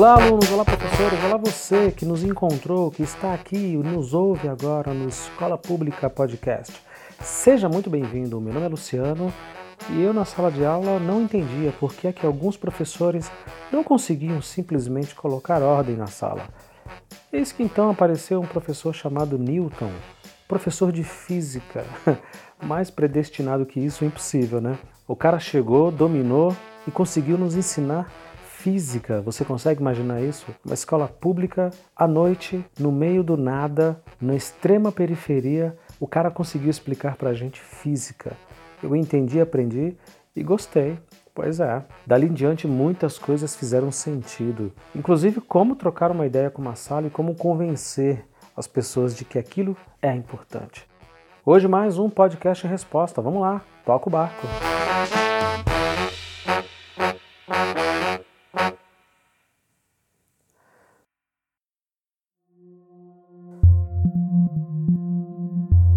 Olá, alunos, olá, professores, olá você que nos encontrou, que está aqui, nos ouve agora no Escola Pública Podcast. Seja muito bem-vindo. Meu nome é Luciano e eu, na sala de aula, não entendia por que é que alguns professores não conseguiam simplesmente colocar ordem na sala. Eis que então apareceu um professor chamado Newton, professor de física. Mais predestinado que isso, impossível, né? O cara chegou, dominou e conseguiu nos ensinar física. Você consegue imaginar isso? Uma escola pública, à noite, no meio do nada, na extrema periferia, o cara conseguiu explicar pra gente física. Eu entendi, aprendi e gostei. Pois é. Dali em diante, muitas coisas fizeram sentido. Inclusive, como trocar uma ideia com uma sala e como convencer as pessoas de que aquilo é importante. Hoje, mais um podcast resposta. Vamos lá, toca o barco.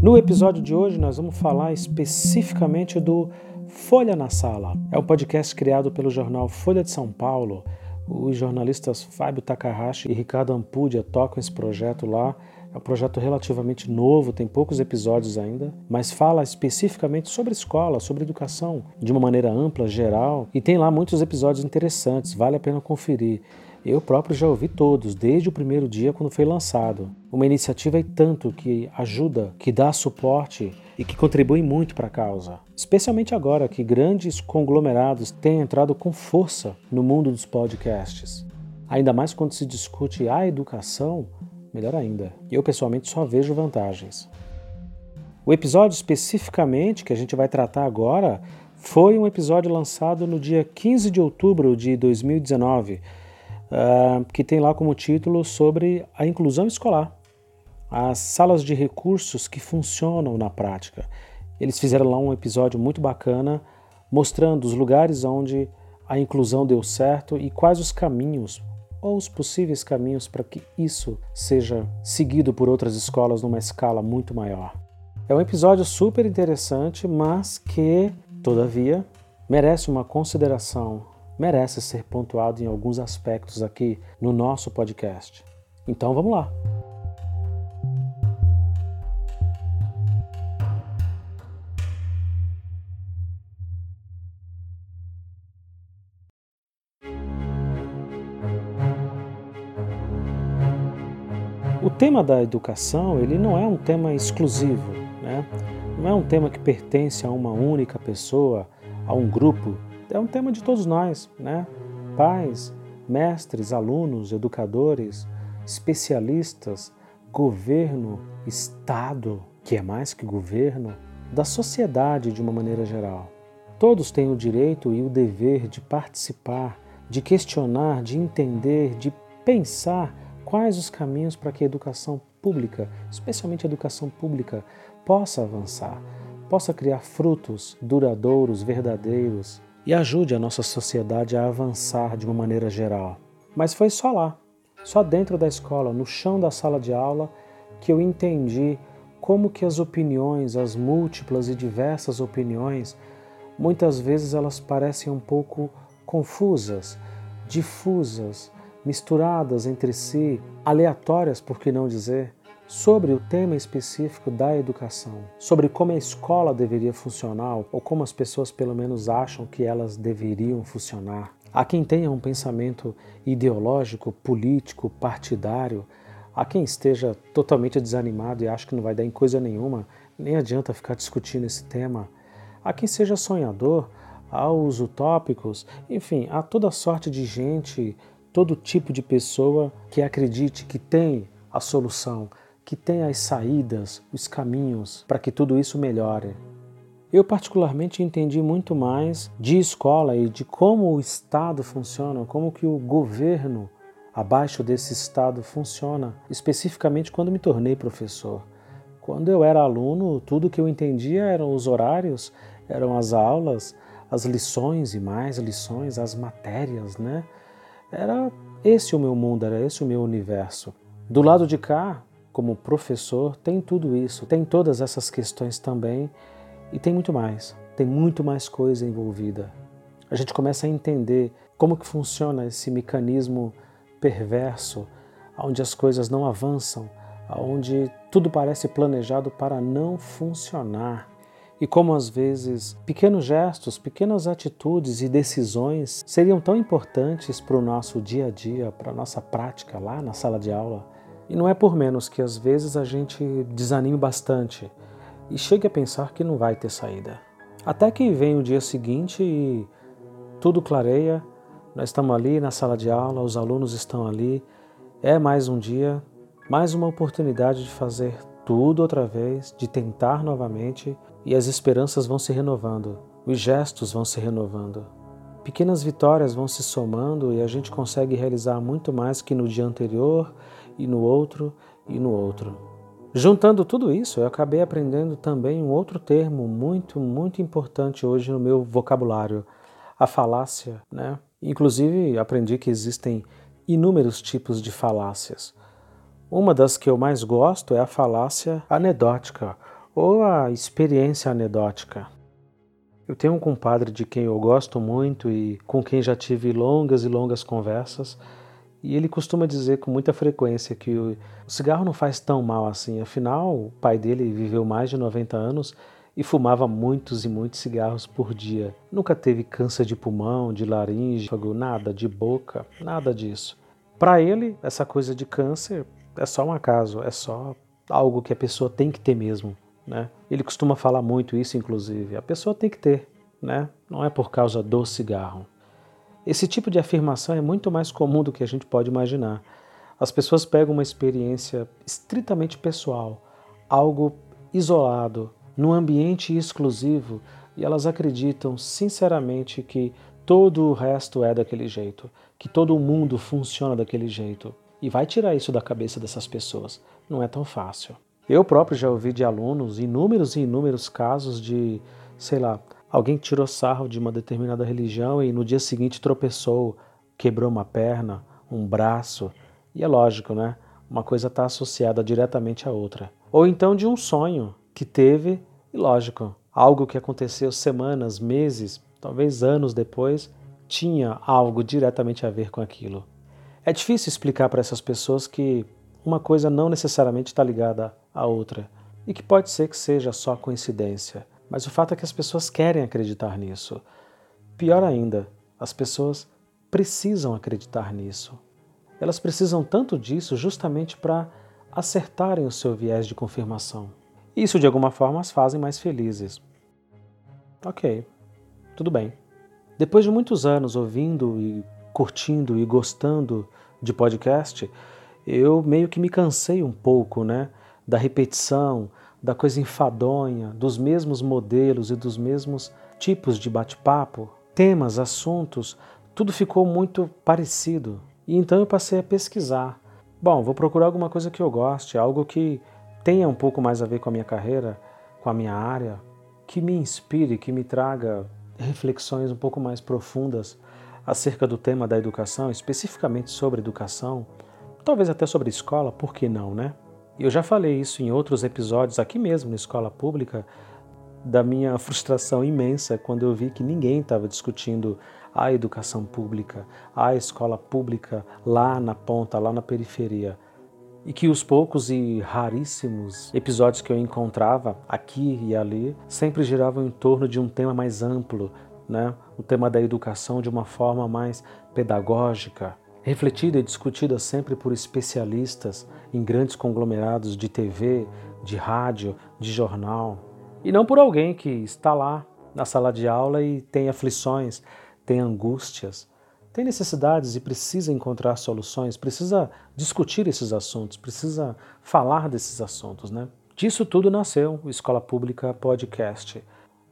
No episódio de hoje, nós vamos falar especificamente do Folha na Sala. É um podcast criado pelo jornal Folha de São Paulo. Os jornalistas Fábio Takahashi e Ricardo Ampudia tocam esse projeto lá. É um projeto relativamente novo, tem poucos episódios ainda, mas fala especificamente sobre escola, sobre educação, de uma maneira ampla, geral, e tem lá muitos episódios interessantes, vale a pena conferir. Eu próprio já ouvi todos, desde o primeiro dia quando foi lançado. Uma iniciativa e tanto que ajuda, que dá suporte e que contribui muito para a causa. Especialmente agora que grandes conglomerados têm entrado com força no mundo dos podcasts. Ainda mais quando se discute a educação, melhor ainda. Eu pessoalmente só vejo vantagens. O episódio especificamente que a gente vai tratar agora foi um episódio lançado no dia 15 de outubro de 2019 uh, que tem lá como título sobre a inclusão escolar, as salas de recursos que funcionam na prática. Eles fizeram lá um episódio muito bacana mostrando os lugares onde a inclusão deu certo e quais os caminhos ou os possíveis caminhos para que isso seja seguido por outras escolas numa escala muito maior. É um episódio super interessante, mas que, todavia, merece uma consideração merece ser pontuado em alguns aspectos aqui no nosso podcast. Então vamos lá! O tema da educação ele não é um tema exclusivo, né? não é um tema que pertence a uma única pessoa, a um grupo é um tema de todos nós, né? Pais, mestres, alunos, educadores, especialistas, governo, Estado, que é mais que governo, da sociedade de uma maneira geral. Todos têm o direito e o dever de participar, de questionar, de entender, de pensar quais os caminhos para que a educação pública, especialmente a educação pública, possa avançar, possa criar frutos duradouros, verdadeiros, e ajude a nossa sociedade a avançar de uma maneira geral. Mas foi só lá, só dentro da escola, no chão da sala de aula, que eu entendi como que as opiniões, as múltiplas e diversas opiniões, muitas vezes elas parecem um pouco confusas, difusas, misturadas entre si, aleatórias, por que não dizer? Sobre o tema específico da educação, sobre como a escola deveria funcionar ou como as pessoas pelo menos acham que elas deveriam funcionar. Há quem tenha um pensamento ideológico, político, partidário, há quem esteja totalmente desanimado e acha que não vai dar em coisa nenhuma, nem adianta ficar discutindo esse tema. Há quem seja sonhador, há os utópicos, enfim, há toda sorte de gente, todo tipo de pessoa que acredite que tem a solução, que tem as saídas, os caminhos para que tudo isso melhore. Eu particularmente entendi muito mais de escola e de como o Estado funciona, como que o governo abaixo desse Estado funciona, especificamente quando me tornei professor. Quando eu era aluno, tudo que eu entendia eram os horários, eram as aulas, as lições e mais lições, as matérias, né? Era esse o meu mundo, era esse o meu universo. Do lado de cá, como professor, tem tudo isso, tem todas essas questões também e tem muito mais, tem muito mais coisa envolvida. A gente começa a entender como que funciona esse mecanismo perverso, onde as coisas não avançam, onde tudo parece planejado para não funcionar. E como às vezes pequenos gestos, pequenas atitudes e decisões seriam tão importantes para o nosso dia a dia, para a nossa prática lá na sala de aula. E não é por menos que às vezes a gente desanime bastante e chegue a pensar que não vai ter saída. Até que vem o dia seguinte e tudo clareia, nós estamos ali na sala de aula, os alunos estão ali, é mais um dia, mais uma oportunidade de fazer tudo outra vez, de tentar novamente e as esperanças vão se renovando, os gestos vão se renovando. Pequenas vitórias vão se somando e a gente consegue realizar muito mais que no dia anterior e no outro e no outro. Juntando tudo isso, eu acabei aprendendo também um outro termo muito, muito importante hoje no meu vocabulário, a falácia, né? Inclusive, aprendi que existem inúmeros tipos de falácias. Uma das que eu mais gosto é a falácia anedótica ou a experiência anedótica. Eu tenho um compadre de quem eu gosto muito e com quem já tive longas e longas conversas, e ele costuma dizer com muita frequência que o cigarro não faz tão mal assim. Afinal, o pai dele viveu mais de 90 anos e fumava muitos e muitos cigarros por dia. Nunca teve câncer de pulmão, de laringe, nada, de boca, nada disso. Para ele, essa coisa de câncer é só um acaso, é só algo que a pessoa tem que ter mesmo. Né? Ele costuma falar muito isso, inclusive. A pessoa tem que ter, né? não é por causa do cigarro. Esse tipo de afirmação é muito mais comum do que a gente pode imaginar. As pessoas pegam uma experiência estritamente pessoal, algo isolado, num ambiente exclusivo e elas acreditam sinceramente que todo o resto é daquele jeito, que todo o mundo funciona daquele jeito. E vai tirar isso da cabeça dessas pessoas. Não é tão fácil. Eu próprio já ouvi de alunos inúmeros e inúmeros casos de, sei lá, alguém tirou sarro de uma determinada religião e no dia seguinte tropeçou, quebrou uma perna, um braço. E é lógico, né? Uma coisa está associada diretamente à outra. Ou então de um sonho que teve, e lógico, algo que aconteceu semanas, meses, talvez anos depois, tinha algo diretamente a ver com aquilo. É difícil explicar para essas pessoas que uma coisa não necessariamente está ligada à outra e que pode ser que seja só coincidência, mas o fato é que as pessoas querem acreditar nisso. Pior ainda, as pessoas precisam acreditar nisso. Elas precisam tanto disso justamente para acertarem o seu viés de confirmação. Isso de alguma forma as fazem mais felizes. Ok, tudo bem. Depois de muitos anos ouvindo e curtindo e gostando de podcast, eu meio que me cansei um pouco, né? Da repetição, da coisa enfadonha, dos mesmos modelos e dos mesmos tipos de bate-papo, temas, assuntos, tudo ficou muito parecido. E então eu passei a pesquisar. Bom, vou procurar alguma coisa que eu goste, algo que tenha um pouco mais a ver com a minha carreira, com a minha área, que me inspire, que me traga reflexões um pouco mais profundas acerca do tema da educação, especificamente sobre educação, talvez até sobre escola, por que não, né? Eu já falei isso em outros episódios aqui mesmo na escola pública, da minha frustração imensa quando eu vi que ninguém estava discutindo a educação pública, a escola pública lá na ponta, lá na periferia e que os poucos e raríssimos episódios que eu encontrava aqui e ali sempre giravam em torno de um tema mais amplo, né? o tema da educação de uma forma mais pedagógica, refletida e discutida sempre por especialistas em grandes conglomerados de TV, de rádio, de jornal, e não por alguém que está lá na sala de aula e tem aflições, tem angústias, tem necessidades e precisa encontrar soluções, precisa discutir esses assuntos, precisa falar desses assuntos, né? Disso tudo nasceu o Escola Pública Podcast,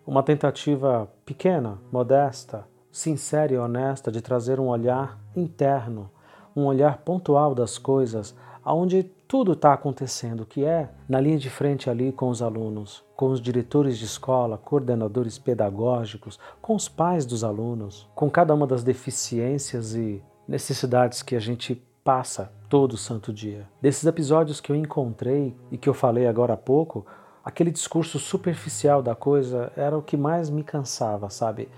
uma tentativa pequena, modesta, sincera e honesta de trazer um olhar interno, um olhar pontual das coisas, aonde tudo está acontecendo, que é na linha de frente ali com os alunos, com os diretores de escola, coordenadores pedagógicos, com os pais dos alunos, com cada uma das deficiências e necessidades que a gente passa todo santo dia. Desses episódios que eu encontrei e que eu falei agora há pouco, aquele discurso superficial da coisa era o que mais me cansava, sabe?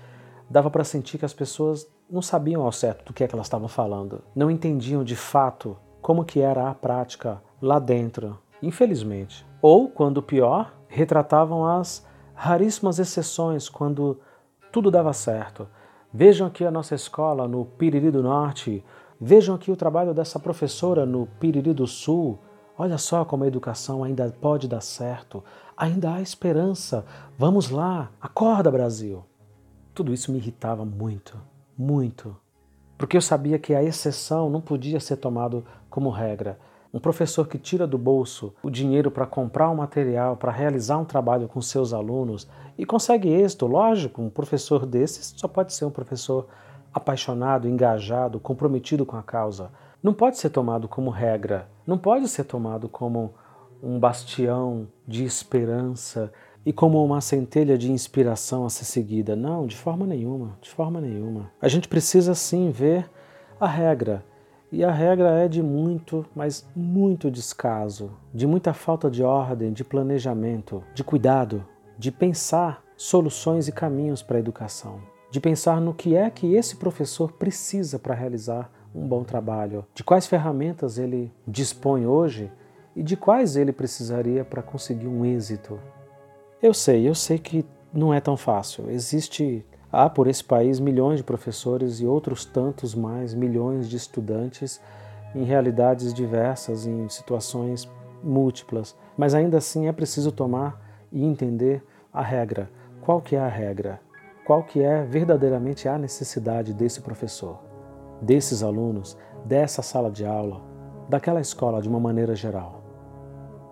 Dava para sentir que as pessoas não sabiam ao certo do que é que elas estavam falando, não entendiam de fato como que era a prática lá dentro, infelizmente. Ou, quando pior, retratavam as raríssimas exceções quando tudo dava certo. Vejam aqui a nossa escola no Piriri do Norte, vejam aqui o trabalho dessa professora no Piriri do Sul. Olha só como a educação ainda pode dar certo, ainda há esperança. Vamos lá, acorda, Brasil! Tudo isso me irritava muito, muito, porque eu sabia que a exceção não podia ser tomado como regra. Um professor que tira do bolso o dinheiro para comprar um material, para realizar um trabalho com seus alunos e consegue êxito, lógico, um professor desses só pode ser um professor apaixonado, engajado, comprometido com a causa. Não pode ser tomado como regra, não pode ser tomado como um bastião de esperança e como uma centelha de inspiração a ser seguida. Não, de forma nenhuma, de forma nenhuma. A gente precisa sim ver a regra e a regra é de muito, mas muito descaso, de muita falta de ordem, de planejamento, de cuidado, de pensar soluções e caminhos para a educação, de pensar no que é que esse professor precisa para realizar um bom trabalho, de quais ferramentas ele dispõe hoje e de quais ele precisaria para conseguir um êxito. Eu sei, eu sei que não é tão fácil. Existe Há por esse país milhões de professores e outros tantos mais milhões de estudantes em realidades diversas, em situações múltiplas, mas ainda assim é preciso tomar e entender a regra. Qual que é a regra? Qual que é verdadeiramente a necessidade desse professor, desses alunos, dessa sala de aula, daquela escola de uma maneira geral?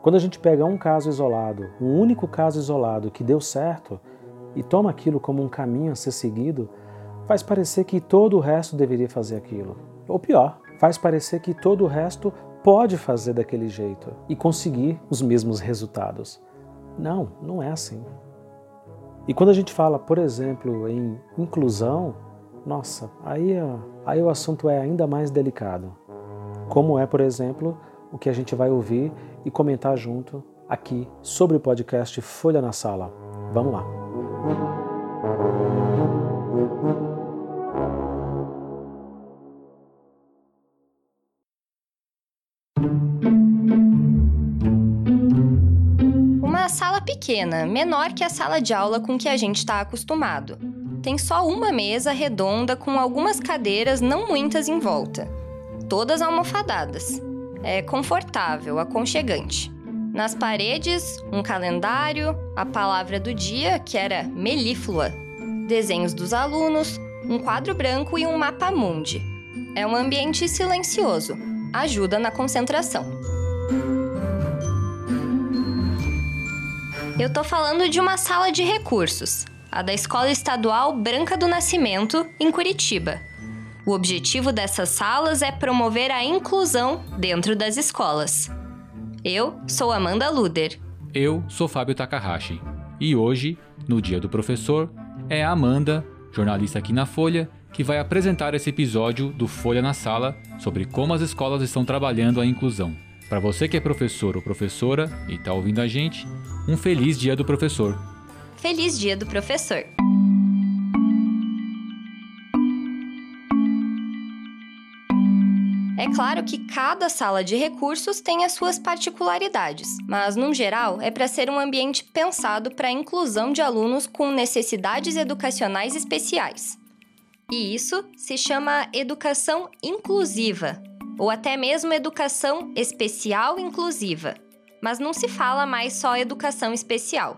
Quando a gente pega um caso isolado, um único caso isolado que deu certo, e toma aquilo como um caminho a ser seguido, faz parecer que todo o resto deveria fazer aquilo. Ou pior, faz parecer que todo o resto pode fazer daquele jeito e conseguir os mesmos resultados. Não, não é assim. E quando a gente fala, por exemplo, em inclusão, nossa, aí, aí o assunto é ainda mais delicado. Como é, por exemplo, o que a gente vai ouvir e comentar junto aqui sobre o podcast Folha na Sala. Vamos lá. Uma sala pequena, menor que a sala de aula com que a gente está acostumado. Tem só uma mesa redonda com algumas cadeiras não muitas em volta, todas almofadadas. É confortável, aconchegante. Nas paredes, um calendário, a palavra do dia, que era melíflua, desenhos dos alunos, um quadro branco e um mapa mundi. É um ambiente silencioso, ajuda na concentração. Eu tô falando de uma sala de recursos, a da Escola Estadual Branca do Nascimento, em Curitiba. O objetivo dessas salas é promover a inclusão dentro das escolas. Eu sou Amanda Luder. Eu sou Fábio Takahashi. E hoje, no Dia do Professor, é a Amanda, jornalista aqui na Folha, que vai apresentar esse episódio do Folha na Sala sobre como as escolas estão trabalhando a inclusão. Para você que é professor ou professora e está ouvindo a gente, um feliz Dia do Professor. Feliz Dia do Professor! É claro que cada sala de recursos tem as suas particularidades, mas, no geral, é para ser um ambiente pensado para a inclusão de alunos com necessidades educacionais especiais. E isso se chama educação inclusiva, ou até mesmo educação especial inclusiva. Mas não se fala mais só educação especial.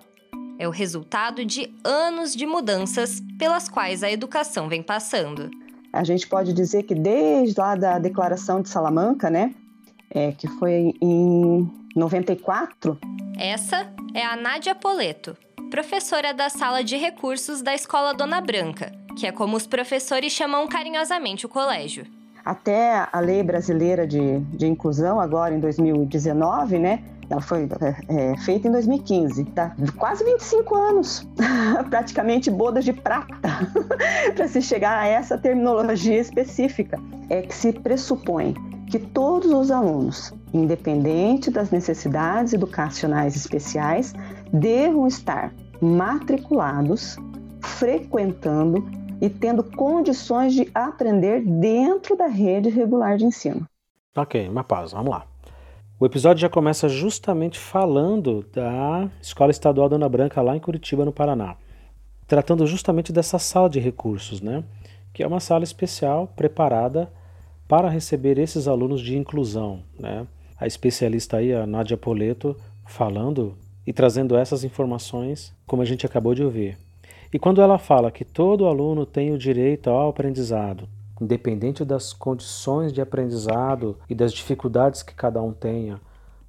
É o resultado de anos de mudanças pelas quais a educação vem passando. A gente pode dizer que desde lá da Declaração de Salamanca, né, é, que foi em 94. Essa é a Nádia Poleto, professora da Sala de Recursos da Escola Dona Branca, que é como os professores chamam carinhosamente o colégio. Até a lei brasileira de, de inclusão, agora em 2019, né, ela foi é, é feita em 2015, tá? Quase 25 anos, praticamente bodas de prata, para se chegar a essa terminologia específica. É que se pressupõe que todos os alunos, independente das necessidades educacionais especiais, devam estar matriculados, frequentando e tendo condições de aprender dentro da rede regular de ensino. Ok, uma pausa, vamos lá. O episódio já começa justamente falando da Escola Estadual Dona Branca lá em Curitiba, no Paraná, tratando justamente dessa sala de recursos, né? Que é uma sala especial preparada para receber esses alunos de inclusão, né? A especialista aí, a Nádia Poleto, falando e trazendo essas informações, como a gente acabou de ouvir. E quando ela fala que todo aluno tem o direito ao aprendizado, independente das condições de aprendizado e das dificuldades que cada um tenha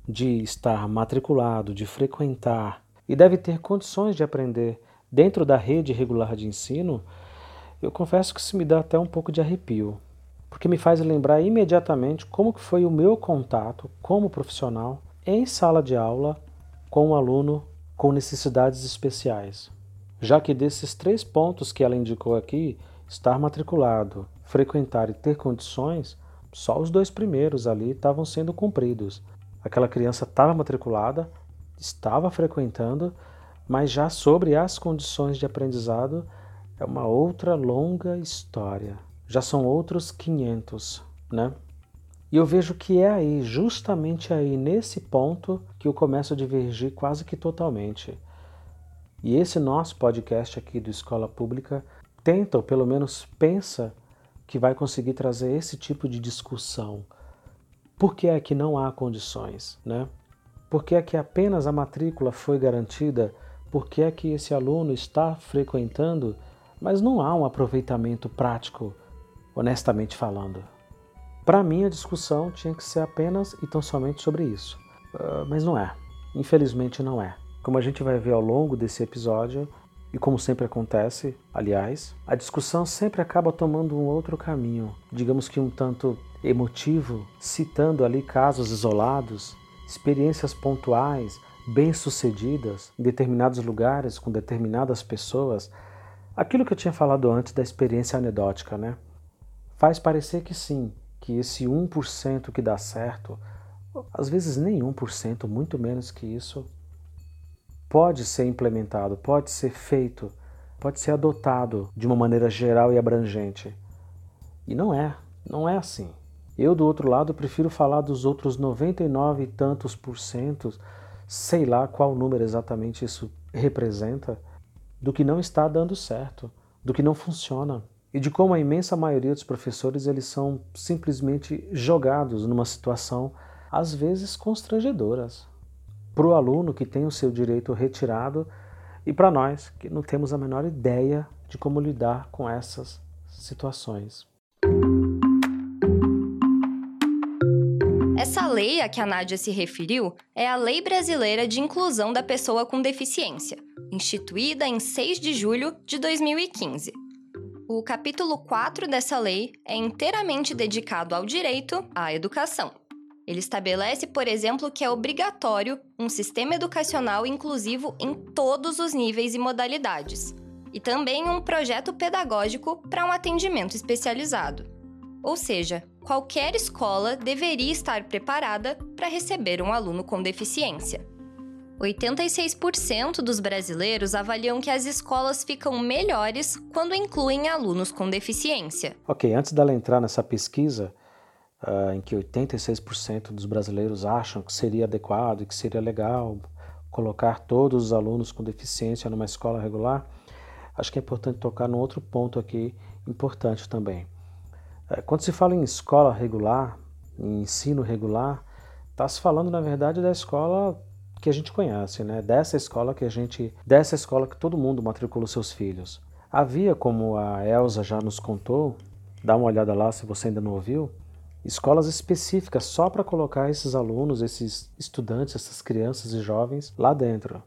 de estar matriculado, de frequentar, e deve ter condições de aprender dentro da rede regular de ensino, eu confesso que isso me dá até um pouco de arrepio, porque me faz lembrar imediatamente como que foi o meu contato como profissional em sala de aula com um aluno com necessidades especiais. Já que desses três pontos que ela indicou aqui, estar matriculado, frequentar e ter condições, só os dois primeiros ali estavam sendo cumpridos. Aquela criança estava matriculada, estava frequentando, mas já sobre as condições de aprendizado é uma outra longa história. Já são outros 500, né? E eu vejo que é aí, justamente aí, nesse ponto, que eu começo a divergir quase que totalmente. E esse nosso podcast aqui do Escola Pública tenta, ou pelo menos pensa, que vai conseguir trazer esse tipo de discussão. Por que é que não há condições, né? Por que é que apenas a matrícula foi garantida? Por que é que esse aluno está frequentando, mas não há um aproveitamento prático, honestamente falando? Para mim, a discussão tinha que ser apenas e tão somente sobre isso. Uh, mas não é. Infelizmente, não é. Como a gente vai ver ao longo desse episódio, e como sempre acontece, aliás, a discussão sempre acaba tomando um outro caminho, digamos que um tanto emotivo, citando ali casos isolados, experiências pontuais, bem-sucedidas em determinados lugares, com determinadas pessoas. Aquilo que eu tinha falado antes da experiência anedótica, né? Faz parecer que sim, que esse 1% que dá certo, às vezes nem 1%, muito menos que isso, pode ser implementado, pode ser feito, pode ser adotado de uma maneira geral e abrangente. E não é, não é assim. Eu, do outro lado, prefiro falar dos outros 99 e tantos por cento, sei lá qual número exatamente isso representa, do que não está dando certo, do que não funciona. E de como a imensa maioria dos professores eles são simplesmente jogados numa situação às vezes constrangedoras para o aluno que tem o seu direito retirado e para nós que não temos a menor ideia de como lidar com essas situações. Essa lei a que a Nádia se referiu é a Lei Brasileira de Inclusão da Pessoa com Deficiência, instituída em 6 de julho de 2015. O capítulo 4 dessa lei é inteiramente dedicado ao direito à educação. Ele estabelece, por exemplo, que é obrigatório um sistema educacional inclusivo em todos os níveis e modalidades, e também um projeto pedagógico para um atendimento especializado. Ou seja, qualquer escola deveria estar preparada para receber um aluno com deficiência. 86% dos brasileiros avaliam que as escolas ficam melhores quando incluem alunos com deficiência. Ok, antes dela entrar nessa pesquisa, uh, em que 86% dos brasileiros acham que seria adequado e que seria legal colocar todos os alunos com deficiência numa escola regular, acho que é importante tocar num outro ponto aqui importante também. Uh, quando se fala em escola regular, em ensino regular, está se falando na verdade da escola que a gente conhece, né? Dessa escola que a gente, dessa escola que todo mundo matricula seus filhos. Havia, como a Elsa já nos contou, dá uma olhada lá se você ainda não ouviu, escolas específicas só para colocar esses alunos, esses estudantes, essas crianças e jovens lá dentro.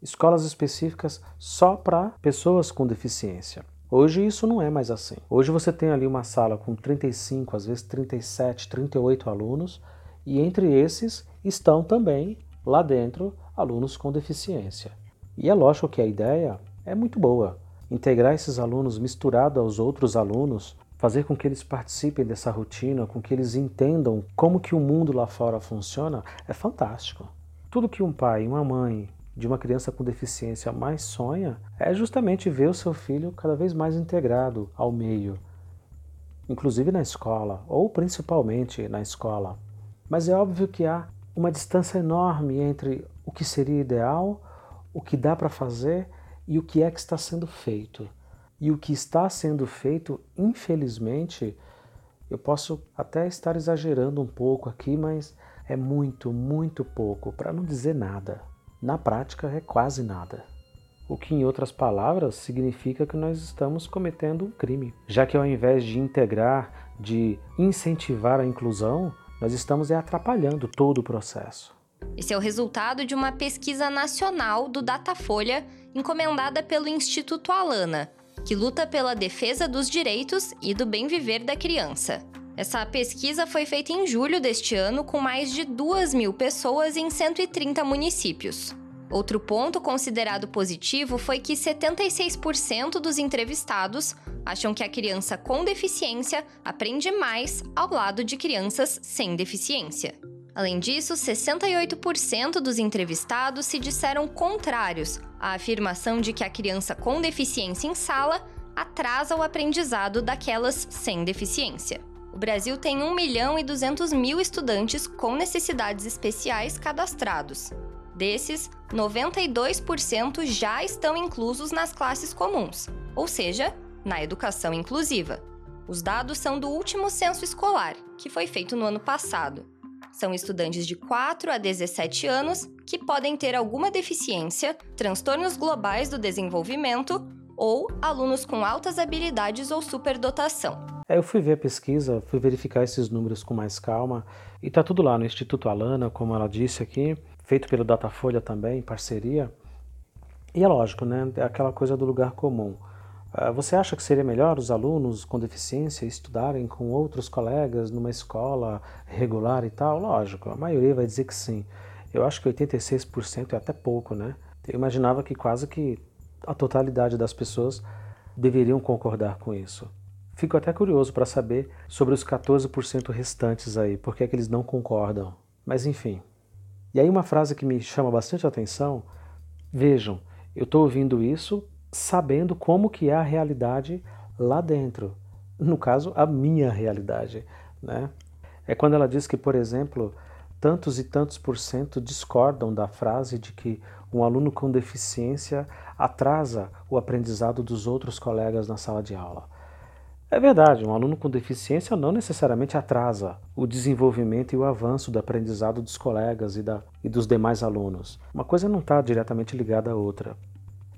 Escolas específicas só para pessoas com deficiência. Hoje isso não é mais assim. Hoje você tem ali uma sala com 35, às vezes 37, 38 alunos, e entre esses estão também lá dentro alunos com deficiência. E é lógico que a ideia é muito boa. Integrar esses alunos misturado aos outros alunos fazer com que eles participem dessa rotina, com que eles entendam como que o mundo lá fora funciona, é fantástico. Tudo que um pai e uma mãe de uma criança com deficiência mais sonha é justamente ver o seu filho cada vez mais integrado ao meio, inclusive na escola, ou principalmente na escola. Mas é óbvio que há uma distância enorme entre o que seria ideal, o que dá para fazer e o que é que está sendo feito. E o que está sendo feito, infelizmente, eu posso até estar exagerando um pouco aqui, mas é muito, muito pouco, para não dizer nada. Na prática, é quase nada. O que, em outras palavras, significa que nós estamos cometendo um crime, já que ao invés de integrar, de incentivar a inclusão, nós estamos atrapalhando todo o processo. Esse é o resultado de uma pesquisa nacional do Datafolha, encomendada pelo Instituto Alana, que luta pela defesa dos direitos e do bem viver da criança. Essa pesquisa foi feita em julho deste ano com mais de 2 mil pessoas em 130 municípios. Outro ponto considerado positivo foi que 76% dos entrevistados acham que a criança com deficiência aprende mais ao lado de crianças sem deficiência. Além disso, 68% dos entrevistados se disseram contrários à afirmação de que a criança com deficiência em sala atrasa o aprendizado daquelas sem deficiência. O Brasil tem 1 milhão e 200 mil estudantes com necessidades especiais cadastrados. Desses, 92% já estão inclusos nas classes comuns, ou seja, na educação inclusiva. Os dados são do último censo escolar, que foi feito no ano passado. São estudantes de 4 a 17 anos que podem ter alguma deficiência, transtornos globais do desenvolvimento ou alunos com altas habilidades ou superdotação. É, eu fui ver a pesquisa, fui verificar esses números com mais calma e tá tudo lá no Instituto Alana, como ela disse aqui, feito pelo Datafolha também, em parceria. E é lógico, né? É aquela coisa do lugar comum. Ah, você acha que seria melhor os alunos com deficiência estudarem com outros colegas numa escola regular e tal? Lógico, a maioria vai dizer que sim. Eu acho que 86% é até pouco, né? Eu imaginava que quase que a totalidade das pessoas deveriam concordar com isso. Fico até curioso para saber sobre os 14% restantes aí, por que é que eles não concordam. Mas enfim. E aí uma frase que me chama bastante atenção, vejam, eu estou ouvindo isso sabendo como que é a realidade lá dentro. No caso, a minha realidade, né? É quando ela diz que, por exemplo, tantos e tantos por cento discordam da frase de que um aluno com deficiência atrasa o aprendizado dos outros colegas na sala de aula. É verdade, um aluno com deficiência não necessariamente atrasa o desenvolvimento e o avanço do aprendizado dos colegas e, da, e dos demais alunos. Uma coisa não está diretamente ligada à outra.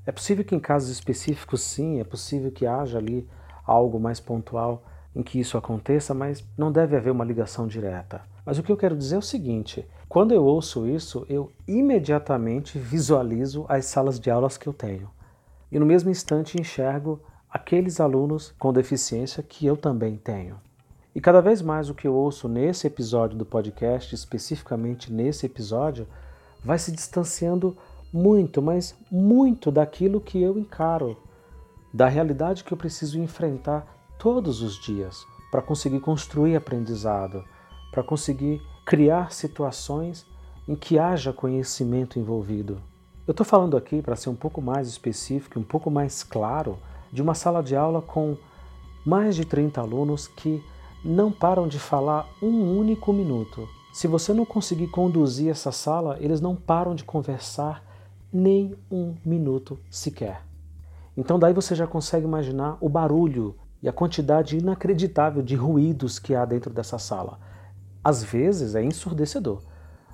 É possível que em casos específicos, sim, é possível que haja ali algo mais pontual em que isso aconteça, mas não deve haver uma ligação direta. Mas o que eu quero dizer é o seguinte: quando eu ouço isso, eu imediatamente visualizo as salas de aulas que eu tenho. E no mesmo instante enxergo aqueles alunos com deficiência que eu também tenho. E cada vez mais o que eu ouço nesse episódio do podcast, especificamente nesse episódio, vai se distanciando muito, mas muito daquilo que eu encaro, da realidade que eu preciso enfrentar todos os dias para conseguir construir aprendizado, para conseguir criar situações em que haja conhecimento envolvido. Eu estou falando aqui, para ser um pouco mais específico, um pouco mais claro, de uma sala de aula com mais de 30 alunos que não param de falar um único minuto. Se você não conseguir conduzir essa sala, eles não param de conversar nem um minuto sequer. Então, daí você já consegue imaginar o barulho e a quantidade inacreditável de ruídos que há dentro dessa sala. Às vezes é ensurdecedor,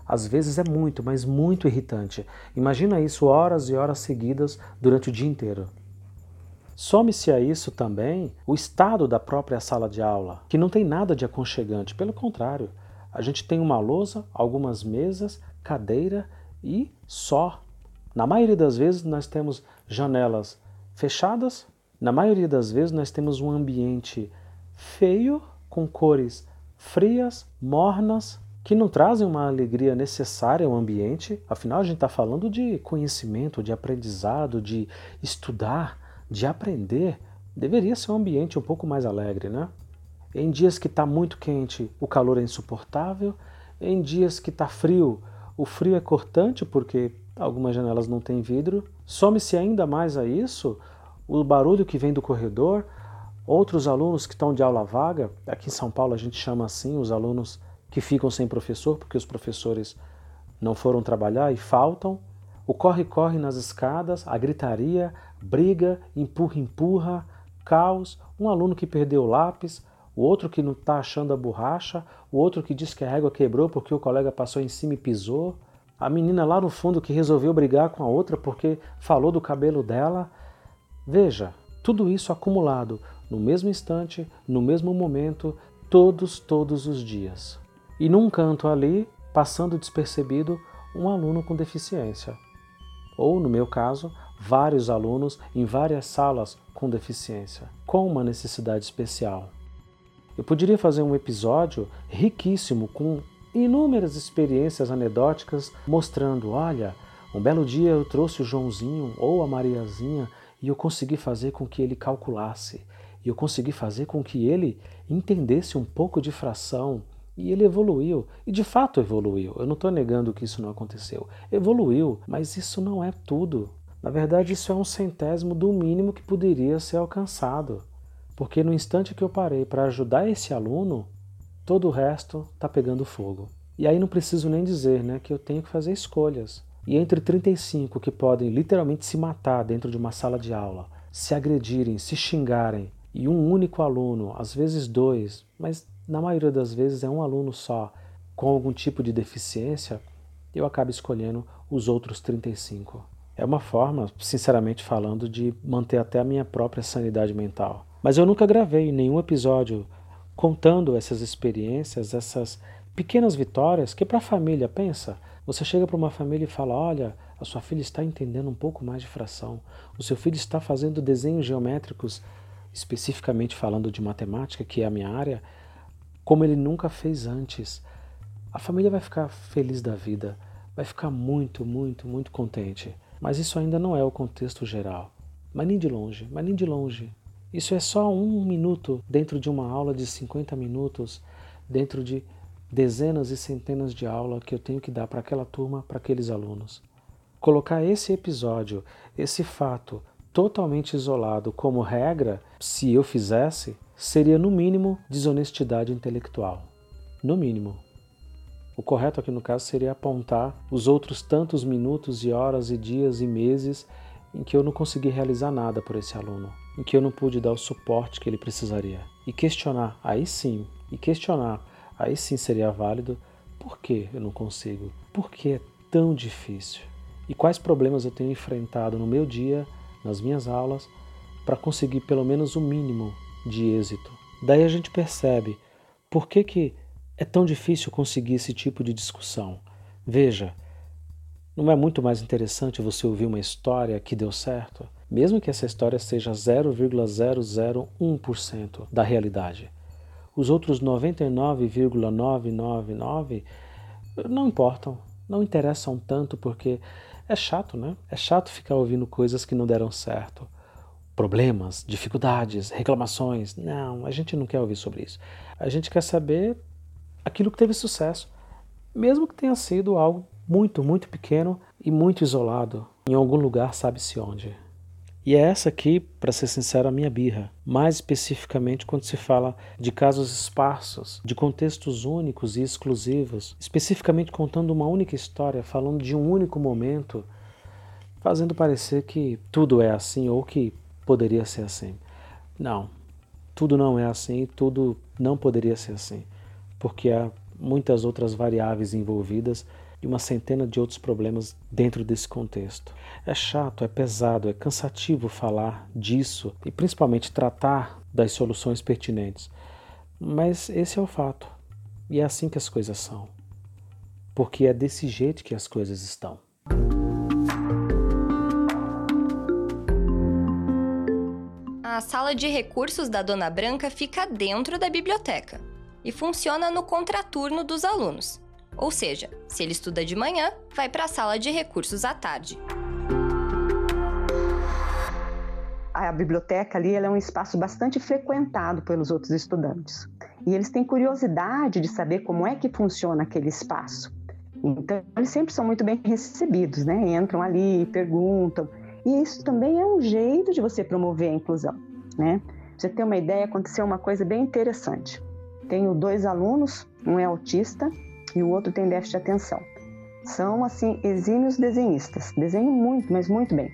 às vezes é muito, mas muito irritante. Imagina isso horas e horas seguidas durante o dia inteiro. Some-se a isso também o estado da própria sala de aula, que não tem nada de aconchegante, pelo contrário, a gente tem uma lousa, algumas mesas, cadeira e só na maioria das vezes nós temos janelas fechadas, na maioria das vezes nós temos um ambiente feio, com cores frias, mornas, que não trazem uma alegria necessária ao ambiente. Afinal, a gente está falando de conhecimento, de aprendizado, de estudar, de aprender. Deveria ser um ambiente um pouco mais alegre, né? Em dias que está muito quente, o calor é insuportável. Em dias que está frio, o frio é cortante porque algumas janelas não têm vidro. Some-se ainda mais a isso o barulho que vem do corredor, outros alunos que estão de aula vaga, aqui em São Paulo a gente chama assim os alunos que ficam sem professor, porque os professores não foram trabalhar e faltam, o corre-corre nas escadas, a gritaria, briga, empurra-empurra, caos, um aluno que perdeu o lápis, o outro que não está achando a borracha, o outro que diz que a régua quebrou porque o colega passou em cima e pisou, a menina lá no fundo que resolveu brigar com a outra porque falou do cabelo dela. Veja, tudo isso acumulado no mesmo instante, no mesmo momento, todos, todos os dias. E num canto ali, passando despercebido, um aluno com deficiência. Ou, no meu caso, vários alunos em várias salas com deficiência, com uma necessidade especial. Eu poderia fazer um episódio riquíssimo com inúmeras experiências anedóticas mostrando: olha, um belo dia eu trouxe o Joãozinho ou a Mariazinha e eu consegui fazer com que ele calculasse, e eu consegui fazer com que ele entendesse um pouco de fração. E ele evoluiu, e de fato evoluiu. Eu não estou negando que isso não aconteceu. Evoluiu, mas isso não é tudo. Na verdade, isso é um centésimo do mínimo que poderia ser alcançado. Porque no instante que eu parei para ajudar esse aluno, todo o resto está pegando fogo. E aí não preciso nem dizer né, que eu tenho que fazer escolhas. E entre 35 que podem literalmente se matar dentro de uma sala de aula, se agredirem, se xingarem, e um único aluno, às vezes dois, mas na maioria das vezes é um aluno só, com algum tipo de deficiência, eu acabo escolhendo os outros 35. É uma forma, sinceramente falando, de manter até a minha própria sanidade mental. Mas eu nunca gravei nenhum episódio contando essas experiências, essas pequenas vitórias que para a família, pensa, você chega para uma família e fala: "Olha, a sua filha está entendendo um pouco mais de fração. O seu filho está fazendo desenhos geométricos, especificamente falando de matemática, que é a minha área, como ele nunca fez antes." A família vai ficar feliz da vida, vai ficar muito, muito, muito contente. Mas isso ainda não é o contexto geral. Mas nem de longe, mas nem de longe. Isso é só um minuto dentro de uma aula de 50 minutos, dentro de dezenas e centenas de aulas que eu tenho que dar para aquela turma, para aqueles alunos. Colocar esse episódio, esse fato, totalmente isolado como regra, se eu fizesse, seria no mínimo desonestidade intelectual. No mínimo. O correto aqui no caso seria apontar os outros tantos minutos e horas e dias e meses em que eu não consegui realizar nada por esse aluno em que eu não pude dar o suporte que ele precisaria. E questionar, aí sim, e questionar, aí sim seria válido, por que eu não consigo? Por que é tão difícil? E quais problemas eu tenho enfrentado no meu dia, nas minhas aulas, para conseguir pelo menos o mínimo de êxito? Daí a gente percebe por que, que é tão difícil conseguir esse tipo de discussão. Veja, não é muito mais interessante você ouvir uma história que deu certo? Mesmo que essa história seja 0,001% da realidade. Os outros 99,999 não importam, não interessam tanto porque é chato, né? É chato ficar ouvindo coisas que não deram certo. Problemas, dificuldades, reclamações. Não, a gente não quer ouvir sobre isso. A gente quer saber aquilo que teve sucesso, mesmo que tenha sido algo muito, muito pequeno e muito isolado, em algum lugar, sabe-se onde. E é essa aqui, para ser sincero, a minha birra. Mais especificamente quando se fala de casos esparsos, de contextos únicos e exclusivos, especificamente contando uma única história, falando de um único momento, fazendo parecer que tudo é assim ou que poderia ser assim. Não, tudo não é assim, tudo não poderia ser assim, porque há muitas outras variáveis envolvidas e uma centena de outros problemas dentro desse contexto. É chato, é pesado, é cansativo falar disso e principalmente tratar das soluções pertinentes. Mas esse é o fato. E é assim que as coisas são. Porque é desse jeito que as coisas estão. A sala de recursos da Dona Branca fica dentro da biblioteca e funciona no contraturno dos alunos. Ou seja, se ele estuda de manhã, vai para a sala de recursos à tarde. A biblioteca ali é um espaço bastante frequentado pelos outros estudantes. E eles têm curiosidade de saber como é que funciona aquele espaço. Então, eles sempre são muito bem recebidos, né? Entram ali, perguntam. E isso também é um jeito de você promover a inclusão, né? Pra você ter uma ideia, aconteceu uma coisa bem interessante. Tenho dois alunos, um é autista e o outro tem déficit de atenção. São, assim, exímios desenhistas. Desenham muito, mas muito bem.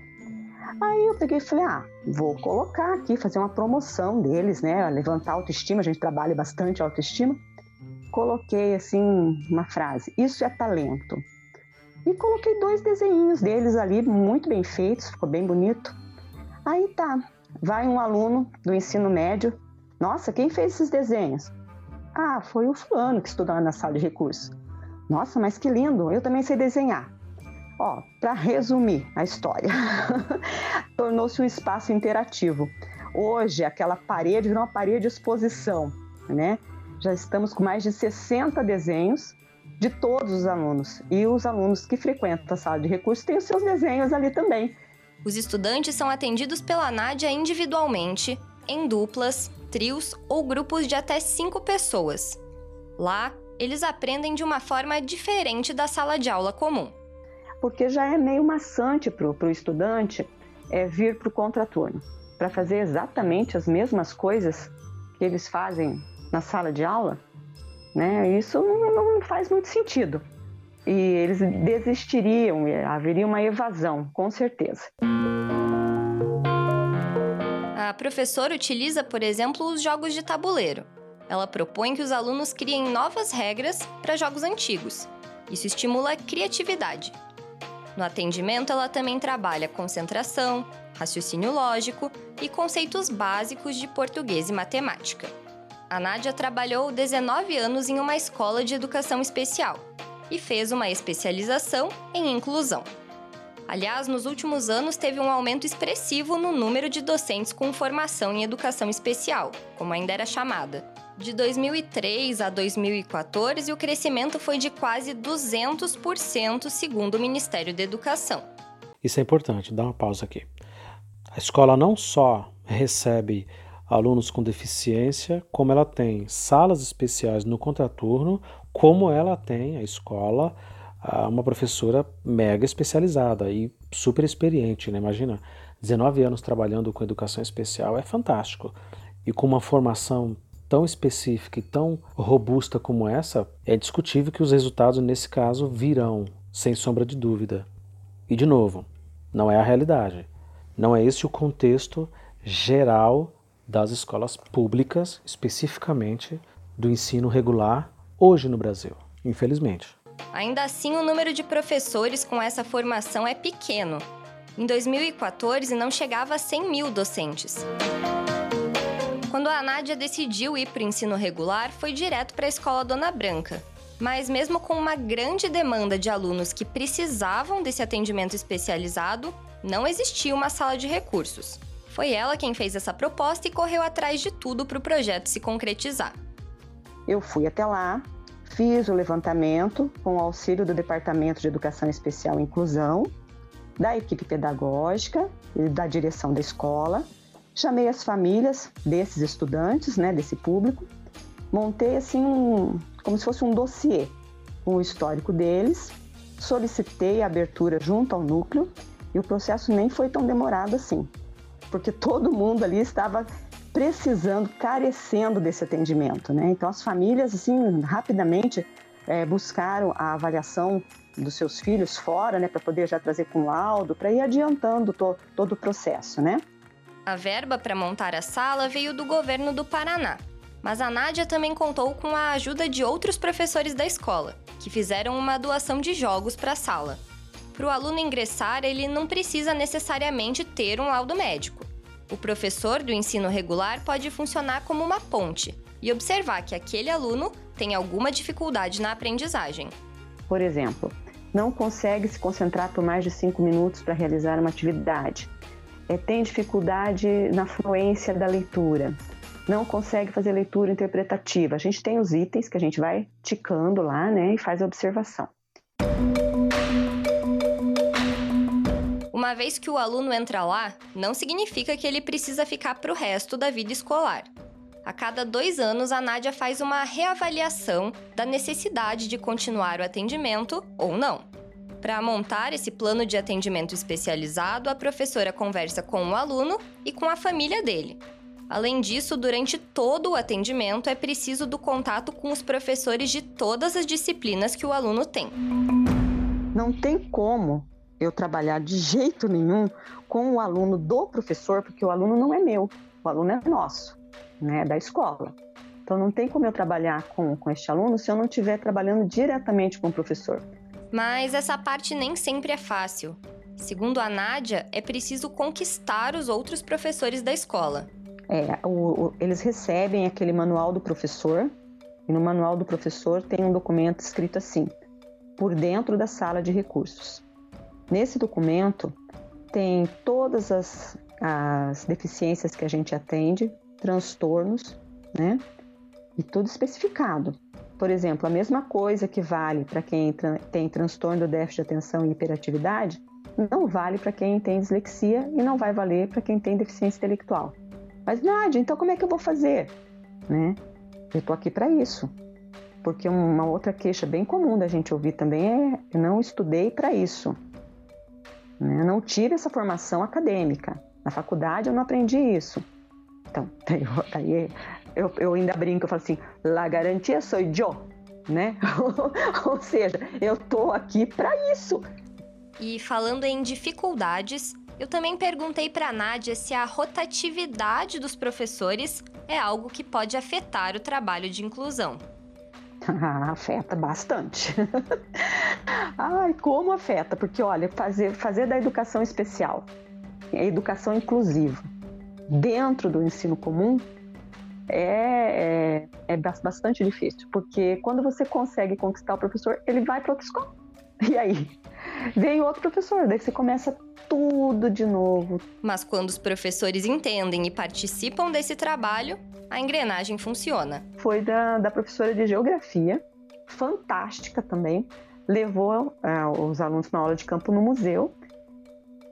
Aí eu peguei e falei, ah, vou colocar aqui, fazer uma promoção deles, né? Levantar a autoestima, a gente trabalha bastante a autoestima. Coloquei, assim, uma frase, isso é talento. E coloquei dois desenhinhos deles ali, muito bem feitos, ficou bem bonito. Aí tá, vai um aluno do ensino médio, nossa, quem fez esses desenhos? Ah, foi o fulano que estudava na sala de recursos. Nossa, mas que lindo, eu também sei desenhar. Ó, para resumir a história, tornou-se um espaço interativo. Hoje, aquela parede virou uma parede de exposição, né? Já estamos com mais de 60 desenhos de todos os alunos. E os alunos que frequentam a sala de recursos têm os seus desenhos ali também. Os estudantes são atendidos pela Nádia individualmente, em duplas, trios ou grupos de até cinco pessoas. Lá, eles aprendem de uma forma diferente da sala de aula comum. Porque já é meio maçante para o estudante é, vir para o contraturno, para fazer exatamente as mesmas coisas que eles fazem na sala de aula. Né? Isso não, faz muito sentido. E eles desistiriam, haveria uma evasão, com certeza. A professora utiliza, por exemplo, os jogos de tabuleiro. Ela propõe que os alunos criem novas regras para jogos antigos. Isso estimula a criatividade. No atendimento, ela também trabalha concentração, raciocínio lógico e conceitos básicos de português e matemática. A Nádia trabalhou 19 anos em uma escola de educação especial e fez uma especialização em inclusão. Aliás, nos últimos anos teve um aumento expressivo no número de docentes com formação em educação especial, como ainda era chamada. De 2003 a 2014, o crescimento foi de quase 200%, segundo o Ministério da Educação. Isso é importante, dá uma pausa aqui. A escola não só recebe alunos com deficiência, como ela tem salas especiais no contraturno, como ela tem a escola uma professora mega especializada e super experiente, né? Imagina, 19 anos trabalhando com educação especial é fantástico. E com uma formação tão específica e tão robusta como essa, é discutível que os resultados nesse caso virão, sem sombra de dúvida. E de novo, não é a realidade. Não é esse o contexto geral das escolas públicas, especificamente do ensino regular hoje no Brasil, infelizmente. Ainda assim, o número de professores com essa formação é pequeno. Em 2014, não chegava a 100 mil docentes. Quando a Nádia decidiu ir para o ensino regular, foi direto para a escola Dona Branca. Mas, mesmo com uma grande demanda de alunos que precisavam desse atendimento especializado, não existia uma sala de recursos. Foi ela quem fez essa proposta e correu atrás de tudo para o projeto se concretizar. Eu fui até lá, Fiz o levantamento com o auxílio do Departamento de Educação Especial e Inclusão, da equipe pedagógica e da direção da escola. Chamei as famílias desses estudantes, né, desse público. Montei assim um, como se fosse um dossiê com o histórico deles. Solicitei a abertura junto ao núcleo e o processo nem foi tão demorado assim, porque todo mundo ali estava precisando, carecendo desse atendimento, né? Então as famílias, assim, rapidamente é, buscaram a avaliação dos seus filhos fora, né, para poder já trazer com laudo, para ir adiantando to, todo o processo, né? A verba para montar a sala veio do governo do Paraná, mas a Nádia também contou com a ajuda de outros professores da escola, que fizeram uma doação de jogos para a sala. Para o aluno ingressar, ele não precisa necessariamente ter um laudo médico. O professor do ensino regular pode funcionar como uma ponte e observar que aquele aluno tem alguma dificuldade na aprendizagem. Por exemplo, não consegue se concentrar por mais de cinco minutos para realizar uma atividade, é, tem dificuldade na fluência da leitura, não consegue fazer leitura interpretativa. A gente tem os itens que a gente vai ticando lá né, e faz a observação. Uma vez que o aluno entra lá, não significa que ele precisa ficar para o resto da vida escolar. A cada dois anos, a Nádia faz uma reavaliação da necessidade de continuar o atendimento ou não. Para montar esse plano de atendimento especializado, a professora conversa com o aluno e com a família dele. Além disso, durante todo o atendimento é preciso do contato com os professores de todas as disciplinas que o aluno tem. Não tem como eu trabalhar de jeito nenhum com o aluno do professor, porque o aluno não é meu, o aluno é nosso, né, da escola. Então não tem como eu trabalhar com, com este aluno se eu não estiver trabalhando diretamente com o professor. Mas essa parte nem sempre é fácil. Segundo a Nádia, é preciso conquistar os outros professores da escola. É, o, o, eles recebem aquele manual do professor, e no manual do professor tem um documento escrito assim: por dentro da sala de recursos. Nesse documento tem todas as, as deficiências que a gente atende, transtornos, né? E tudo especificado. Por exemplo, a mesma coisa que vale para quem tem transtorno do déficit de atenção e hiperatividade, não vale para quem tem dislexia e não vai valer para quem tem deficiência intelectual. Mas, Nádia, então como é que eu vou fazer? Né? Eu estou aqui para isso. Porque uma outra queixa bem comum da gente ouvir também é: eu não estudei para isso. Né? Eu não tive essa formação acadêmica. Na faculdade eu não aprendi isso. Então, daí, eu, eu ainda brinco, eu falo assim, la garantia sou eu, né? Ou seja, eu tô aqui para isso. E falando em dificuldades, eu também perguntei para Nádia se a rotatividade dos professores é algo que pode afetar o trabalho de inclusão. afeta bastante. Ai, como afeta? Porque olha, fazer, fazer da educação especial, a educação inclusiva, dentro do ensino comum, é, é, é bastante difícil, porque quando você consegue conquistar o professor, ele vai para outra escola. E aí? Vem outro professor, daí você começa tudo de novo. Mas quando os professores entendem e participam desse trabalho, a engrenagem funciona. Foi da, da professora de geografia, fantástica também, levou uh, os alunos na aula de campo no museu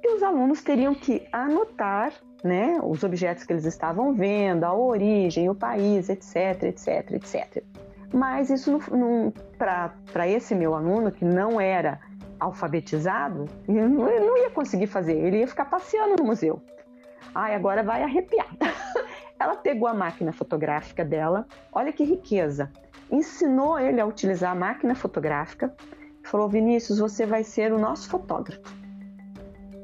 e os alunos teriam que anotar né, os objetos que eles estavam vendo, a origem, o país, etc, etc, etc. Mas isso para esse meu aluno que não era alfabetizado, ele não, ele não ia conseguir fazer, ele ia ficar passeando no museu. Ai, agora vai arrepiar. Ela pegou a máquina fotográfica dela, olha que riqueza. Ensinou ele a utilizar a máquina fotográfica. Falou: Vinícius, você vai ser o nosso fotógrafo.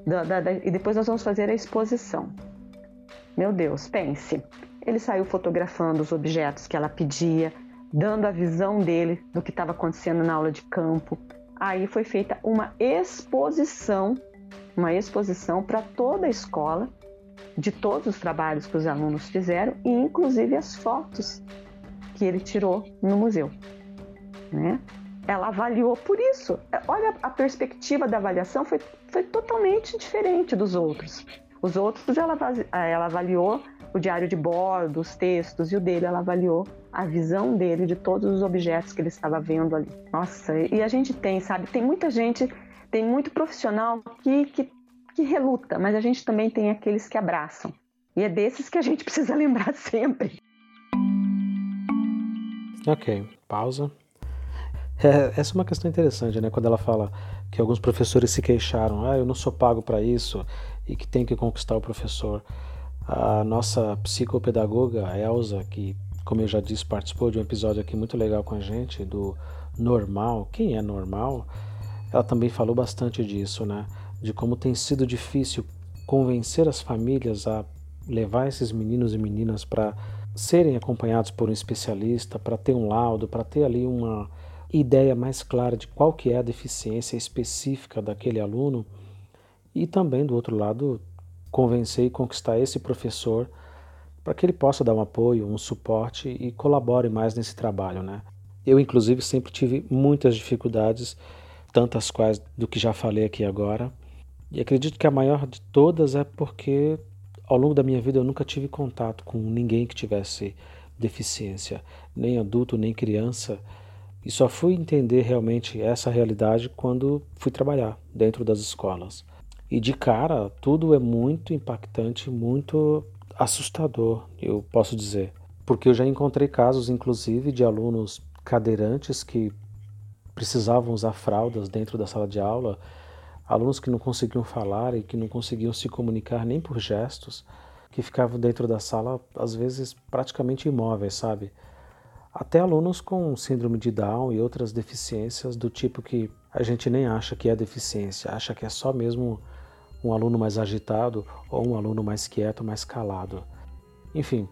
Da, da, da, e depois nós vamos fazer a exposição. Meu Deus, pense. Ele saiu fotografando os objetos que ela pedia, dando a visão dele do que estava acontecendo na aula de campo. Aí foi feita uma exposição, uma exposição para toda a escola, de todos os trabalhos que os alunos fizeram e inclusive as fotos que ele tirou no museu, né? Ela avaliou por isso. Olha, a perspectiva da avaliação foi, foi totalmente diferente dos outros. Os outros ela, ela avaliou o diário de bordo, os textos, e o dele ela avaliou a visão dele de todos os objetos que ele estava vendo ali. Nossa, e a gente tem, sabe, tem muita gente, tem muito profissional que, que, que reluta, mas a gente também tem aqueles que abraçam. E é desses que a gente precisa lembrar sempre. Ok, pausa. É, essa é uma questão interessante, né? Quando ela fala que alguns professores se queixaram, ah, eu não sou pago para isso, e que tem que conquistar o professor. A nossa psicopedagoga Elsa, que, como eu já disse, participou de um episódio aqui muito legal com a gente do normal, quem é normal, ela também falou bastante disso, né? De como tem sido difícil convencer as famílias a levar esses meninos e meninas para serem acompanhados por um especialista, para ter um laudo, para ter ali uma ideia mais clara de qual que é a deficiência específica daquele aluno e também, do outro lado, convencer e conquistar esse professor para que ele possa dar um apoio, um suporte e colabore mais nesse trabalho, né? Eu, inclusive, sempre tive muitas dificuldades, tantas quais do que já falei aqui agora, e acredito que a maior de todas é porque ao longo da minha vida eu nunca tive contato com ninguém que tivesse deficiência, nem adulto, nem criança, e só fui entender realmente essa realidade quando fui trabalhar dentro das escolas. E de cara, tudo é muito impactante, muito assustador, eu posso dizer. porque eu já encontrei casos, inclusive, de alunos cadeirantes que precisavam usar fraldas dentro da sala de aula, alunos que não conseguiam falar e que não conseguiam se comunicar nem por gestos, que ficavam dentro da sala, às vezes praticamente imóveis, sabe? Até alunos com síndrome de Down e outras deficiências do tipo que a gente nem acha que é deficiência, acha que é só mesmo um aluno mais agitado ou um aluno mais quieto, mais calado. Enfim,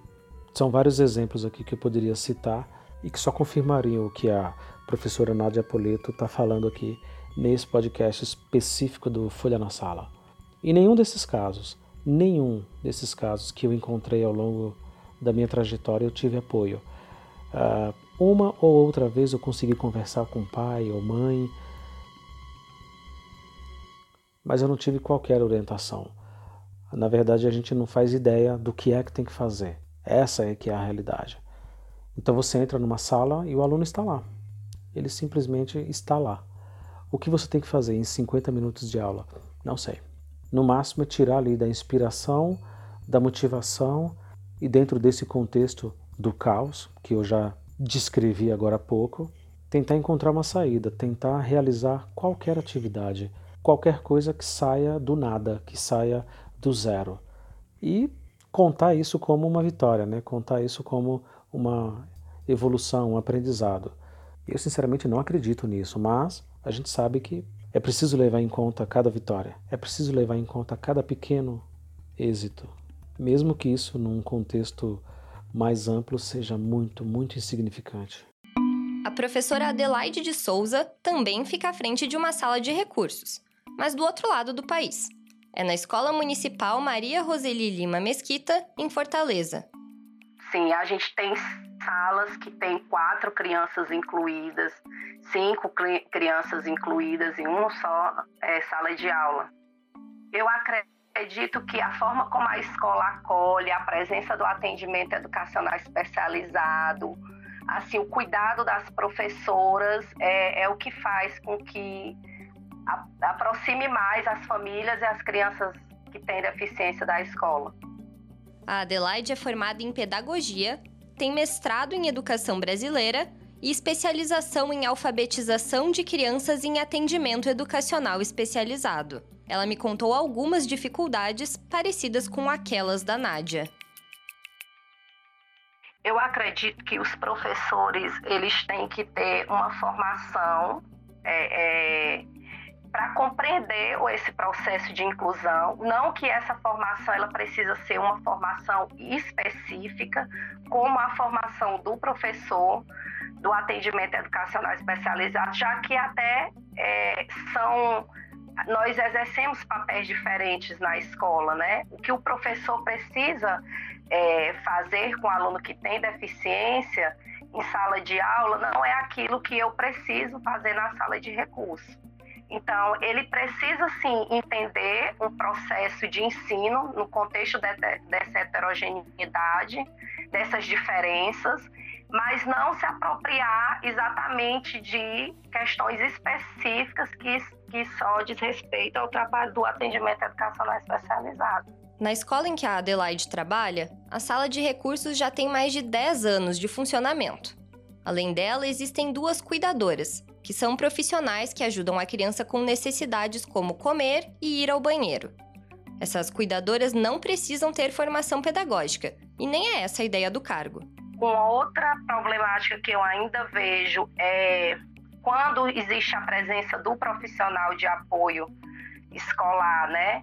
são vários exemplos aqui que eu poderia citar e que só confirmariam o que a professora Nádia Poleto está falando aqui nesse podcast específico do Folha na Sala. E nenhum desses casos, nenhum desses casos que eu encontrei ao longo da minha trajetória eu tive apoio. Uh, uma ou outra vez eu consegui conversar com pai ou mãe, mas eu não tive qualquer orientação. Na verdade, a gente não faz ideia do que é que tem que fazer. Essa é que é a realidade. Então você entra numa sala e o aluno está lá. Ele simplesmente está lá. O que você tem que fazer em 50 minutos de aula? Não sei. No máximo é tirar ali da inspiração, da motivação e dentro desse contexto do caos, que eu já descrevi agora há pouco, tentar encontrar uma saída, tentar realizar qualquer atividade, qualquer coisa que saia do nada, que saia do zero. E contar isso como uma vitória, né? contar isso como uma evolução, um aprendizado. Eu sinceramente não acredito nisso, mas a gente sabe que é preciso levar em conta cada vitória, é preciso levar em conta cada pequeno êxito, mesmo que isso num contexto mais amplo seja muito, muito insignificante. A professora Adelaide de Souza também fica à frente de uma sala de recursos, mas do outro lado do país. É na Escola Municipal Maria Roseli Lima Mesquita, em Fortaleza. Sim, a gente tem salas que tem quatro crianças incluídas, cinco crianças incluídas em uma só é, sala de aula. Eu acredito que a forma como a escola acolhe, a presença do atendimento educacional especializado, assim, o cuidado das professoras é, é o que faz com que a, aproxime mais as famílias e as crianças que têm deficiência da escola. A Adelaide é formada em pedagogia tem mestrado em educação brasileira e especialização em alfabetização de crianças em atendimento educacional especializado. Ela me contou algumas dificuldades parecidas com aquelas da Nádia. Eu acredito que os professores eles têm que ter uma formação é, é, para compreender esse processo de inclusão, não que essa formação ela precisa ser uma formação específica, como a formação do professor do atendimento educacional especializado, já que até é, são nós exercemos papéis diferentes na escola, né? O que o professor precisa é, fazer com o aluno que tem deficiência em sala de aula não é aquilo que eu preciso fazer na sala de recurso. Então, ele precisa sim entender um processo de ensino no contexto de, de, dessa heterogeneidade, dessas diferenças, mas não se apropriar exatamente de questões específicas que, que só diz respeito ao trabalho do atendimento educacional especializado. Na escola em que a Adelaide trabalha, a sala de recursos já tem mais de 10 anos de funcionamento. Além dela, existem duas cuidadoras, que são profissionais que ajudam a criança com necessidades como comer e ir ao banheiro. Essas cuidadoras não precisam ter formação pedagógica, e nem é essa a ideia do cargo. Uma outra problemática que eu ainda vejo é quando existe a presença do profissional de apoio escolar, né?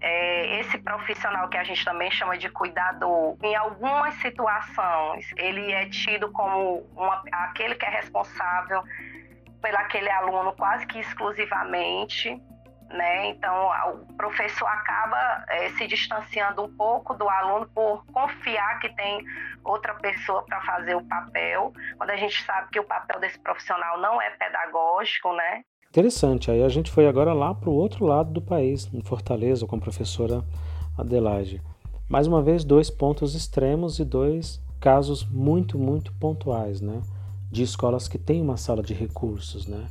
É, esse profissional que a gente também chama de cuidador, em algumas situações, ele é tido como uma, aquele que é responsável pelo aquele aluno quase que exclusivamente, né? Então o professor acaba é, se distanciando um pouco do aluno por confiar que tem outra pessoa para fazer o papel, quando a gente sabe que o papel desse profissional não é pedagógico, né? Interessante. Aí a gente foi agora lá para o outro lado do país, em Fortaleza, com a professora Adelaide. Mais uma vez, dois pontos extremos e dois casos muito, muito pontuais, né? De escolas que têm uma sala de recursos, né?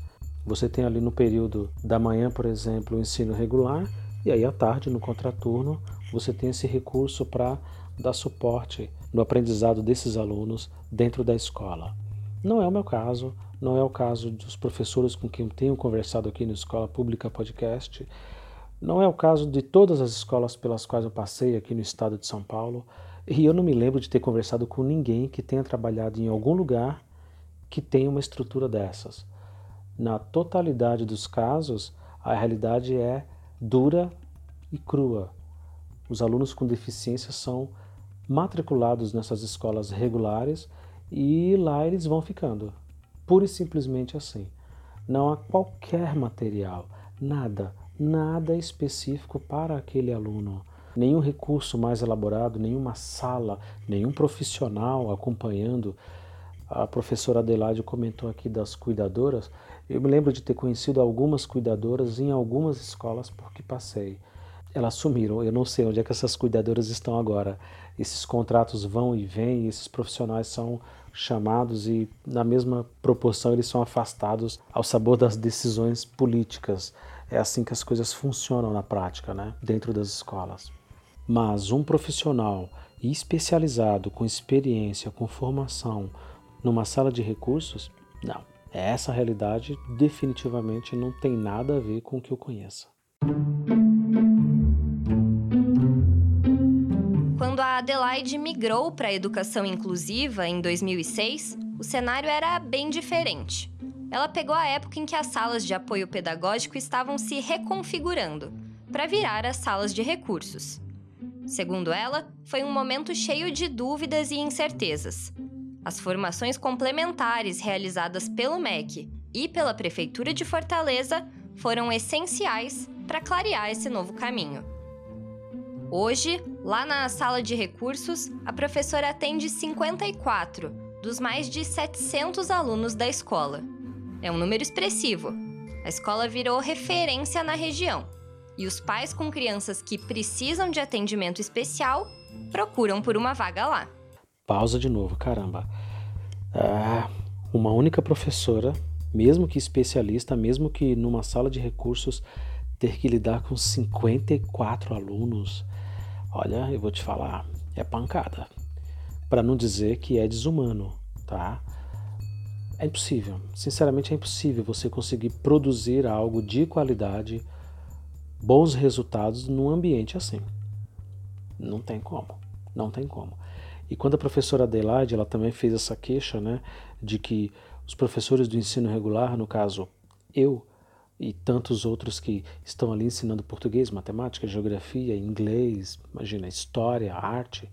Você tem ali no período da manhã, por exemplo, o ensino regular, e aí à tarde, no contraturno, você tem esse recurso para dar suporte no aprendizado desses alunos dentro da escola. Não é o meu caso, não é o caso dos professores com quem tenho conversado aqui no Escola Pública Podcast, não é o caso de todas as escolas pelas quais eu passei aqui no estado de São Paulo, e eu não me lembro de ter conversado com ninguém que tenha trabalhado em algum lugar que tenha uma estrutura dessas. Na totalidade dos casos, a realidade é dura e crua. Os alunos com deficiência são matriculados nessas escolas regulares e lá eles vão ficando. Pura e simplesmente assim. Não há qualquer material, nada, nada específico para aquele aluno. Nenhum recurso mais elaborado, nenhuma sala, nenhum profissional acompanhando. A professora Adelaide comentou aqui das cuidadoras. Eu me lembro de ter conhecido algumas cuidadoras em algumas escolas porque passei. Elas sumiram, eu não sei onde é que essas cuidadoras estão agora. Esses contratos vão e vêm, esses profissionais são chamados e, na mesma proporção, eles são afastados ao sabor das decisões políticas. É assim que as coisas funcionam na prática, né? dentro das escolas. Mas um profissional especializado, com experiência, com formação, numa sala de recursos, não. Essa realidade definitivamente não tem nada a ver com o que eu conheço. Quando a Adelaide migrou para a educação inclusiva em 2006, o cenário era bem diferente. Ela pegou a época em que as salas de apoio pedagógico estavam se reconfigurando para virar as salas de recursos. Segundo ela, foi um momento cheio de dúvidas e incertezas. As formações complementares realizadas pelo MEC e pela Prefeitura de Fortaleza foram essenciais para clarear esse novo caminho. Hoje, lá na sala de recursos, a professora atende 54 dos mais de 700 alunos da escola. É um número expressivo. A escola virou referência na região e os pais com crianças que precisam de atendimento especial procuram por uma vaga lá. Pausa de novo, caramba. Ah, uma única professora, mesmo que especialista, mesmo que numa sala de recursos, ter que lidar com 54 alunos. Olha, eu vou te falar, é pancada. Para não dizer que é desumano, tá? É impossível, sinceramente é impossível você conseguir produzir algo de qualidade, bons resultados num ambiente assim. Não tem como, não tem como. E quando a professora Adelaide, ela também fez essa queixa, né, de que os professores do ensino regular, no caso eu e tantos outros que estão ali ensinando português, matemática, geografia, inglês, imagina, história, arte,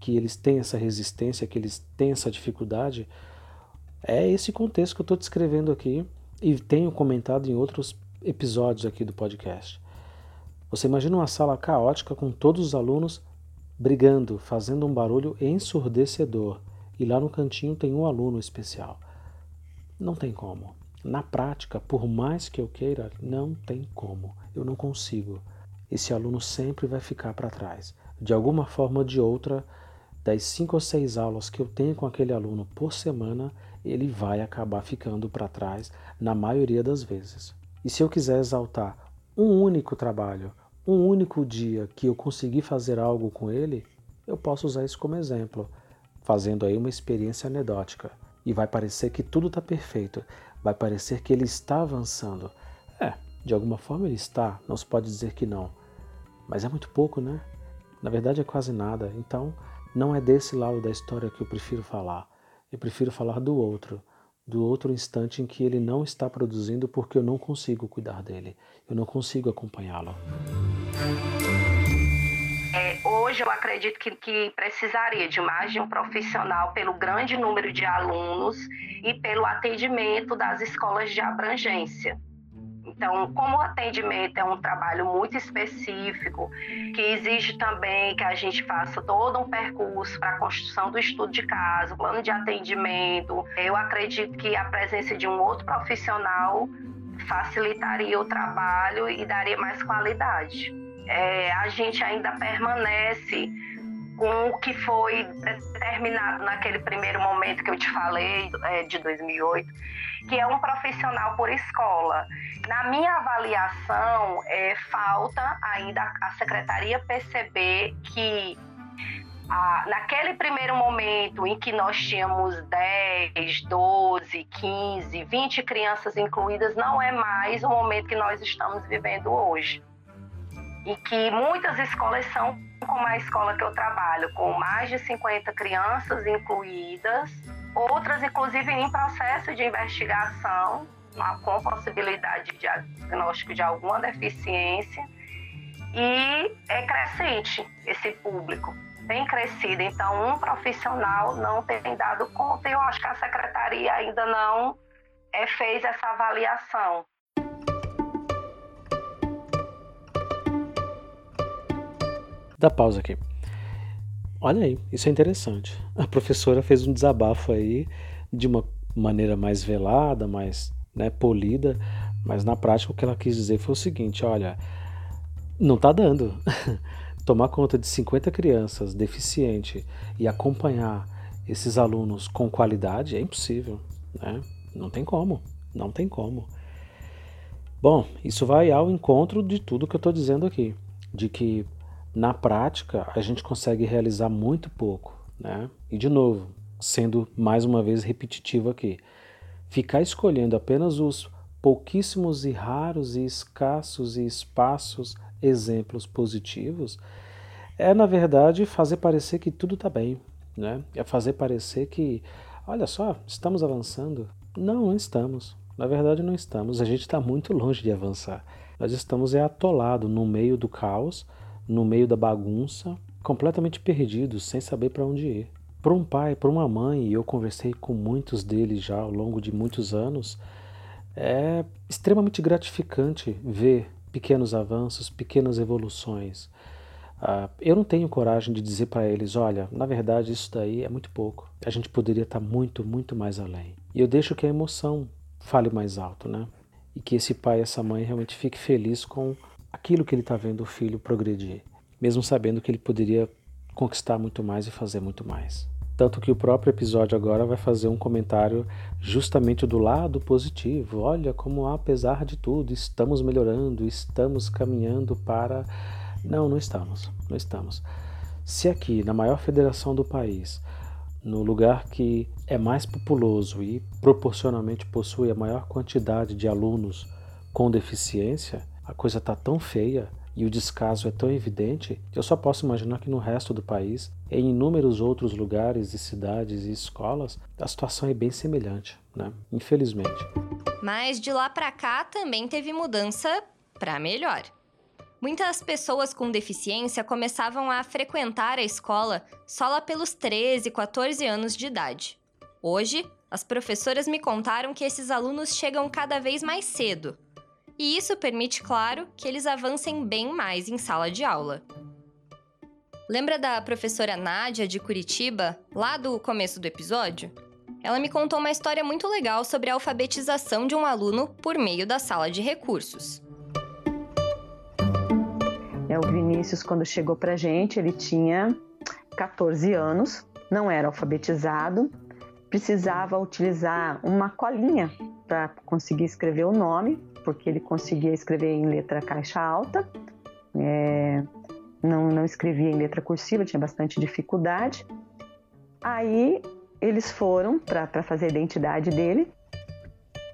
que eles têm essa resistência, que eles têm essa dificuldade, é esse contexto que eu estou descrevendo aqui e tenho comentado em outros episódios aqui do podcast. Você imagina uma sala caótica com todos os alunos brigando, fazendo um barulho ensurdecedor, e lá no cantinho tem um aluno especial. Não tem como. Na prática, por mais que eu queira, não tem como. Eu não consigo. Esse aluno sempre vai ficar para trás. De alguma forma ou de outra, das cinco ou seis aulas que eu tenho com aquele aluno por semana, ele vai acabar ficando para trás na maioria das vezes. E se eu quiser exaltar um único trabalho, um único dia que eu consegui fazer algo com ele, eu posso usar isso como exemplo, fazendo aí uma experiência anedótica. E vai parecer que tudo está perfeito, vai parecer que ele está avançando. É, de alguma forma ele está, não se pode dizer que não. Mas é muito pouco, né? Na verdade é quase nada. Então, não é desse lado da história que eu prefiro falar. Eu prefiro falar do outro, do outro instante em que ele não está produzindo porque eu não consigo cuidar dele, eu não consigo acompanhá-lo. É, hoje eu acredito que, que precisaria de mais de um profissional pelo grande número de alunos e pelo atendimento das escolas de abrangência. Então, como o atendimento é um trabalho muito específico, que exige também que a gente faça todo um percurso para a construção do estudo de caso, plano de atendimento, eu acredito que a presença de um outro profissional facilitaria o trabalho e daria mais qualidade. É, a gente ainda permanece com o que foi determinado naquele primeiro momento que eu te falei, é, de 2008, que é um profissional por escola. Na minha avaliação, é, falta ainda a secretaria perceber que a, naquele primeiro momento em que nós tínhamos 10, 12, 15, 20 crianças incluídas, não é mais o momento que nós estamos vivendo hoje. E que muitas escolas são como a escola que eu trabalho, com mais de 50 crianças incluídas, outras, inclusive, em processo de investigação, com possibilidade de diagnóstico de alguma deficiência, e é crescente esse público, tem crescido. Então, um profissional não tem dado conta, e eu acho que a secretaria ainda não é, fez essa avaliação. Dá pausa aqui. Olha aí, isso é interessante. A professora fez um desabafo aí de uma maneira mais velada, mais né, polida, mas na prática o que ela quis dizer foi o seguinte: olha, não está dando. Tomar conta de 50 crianças deficientes e acompanhar esses alunos com qualidade é impossível, né? Não tem como, não tem como. Bom, isso vai ao encontro de tudo que eu estou dizendo aqui, de que na prática, a gente consegue realizar muito pouco, né? E de novo, sendo mais uma vez repetitivo aqui, ficar escolhendo apenas os pouquíssimos e raros e escassos e espaços exemplos positivos é na verdade fazer parecer que tudo está bem, né? É fazer parecer que, olha só, estamos avançando. Não, não estamos. Na verdade, não estamos. A gente está muito longe de avançar. Nós estamos é no meio do caos no meio da bagunça, completamente perdidos, sem saber para onde ir. Para um pai, para uma mãe, e eu conversei com muitos deles já ao longo de muitos anos, é extremamente gratificante ver pequenos avanços, pequenas evoluções. Uh, eu não tenho coragem de dizer para eles: olha, na verdade isso daí é muito pouco. A gente poderia estar tá muito, muito mais além. E eu deixo que a emoção fale mais alto, né? E que esse pai essa mãe realmente fiquem felizes com aquilo que ele está vendo o filho progredir, mesmo sabendo que ele poderia conquistar muito mais e fazer muito mais. Tanto que o próprio episódio agora vai fazer um comentário justamente do lado positivo. Olha como, apesar de tudo, estamos melhorando, estamos caminhando para. Não, não estamos, não estamos. Se aqui, na maior federação do país, no lugar que é mais populoso e proporcionalmente possui a maior quantidade de alunos com deficiência, a coisa está tão feia e o descaso é tão evidente que eu só posso imaginar que no resto do país, em inúmeros outros lugares e cidades e escolas, a situação é bem semelhante, né? Infelizmente. Mas de lá para cá também teve mudança para melhor. Muitas pessoas com deficiência começavam a frequentar a escola só lá pelos 13, 14 anos de idade. Hoje, as professoras me contaram que esses alunos chegam cada vez mais cedo, e isso permite, claro, que eles avancem bem mais em sala de aula. Lembra da professora Nádia de Curitiba, lá do começo do episódio? Ela me contou uma história muito legal sobre a alfabetização de um aluno por meio da sala de recursos. É, o Vinícius, quando chegou pra gente, ele tinha 14 anos, não era alfabetizado, precisava utilizar uma colinha para conseguir escrever o nome porque ele conseguia escrever em letra caixa alta, é, não, não escrevia em letra cursiva, tinha bastante dificuldade. Aí eles foram para fazer a identidade dele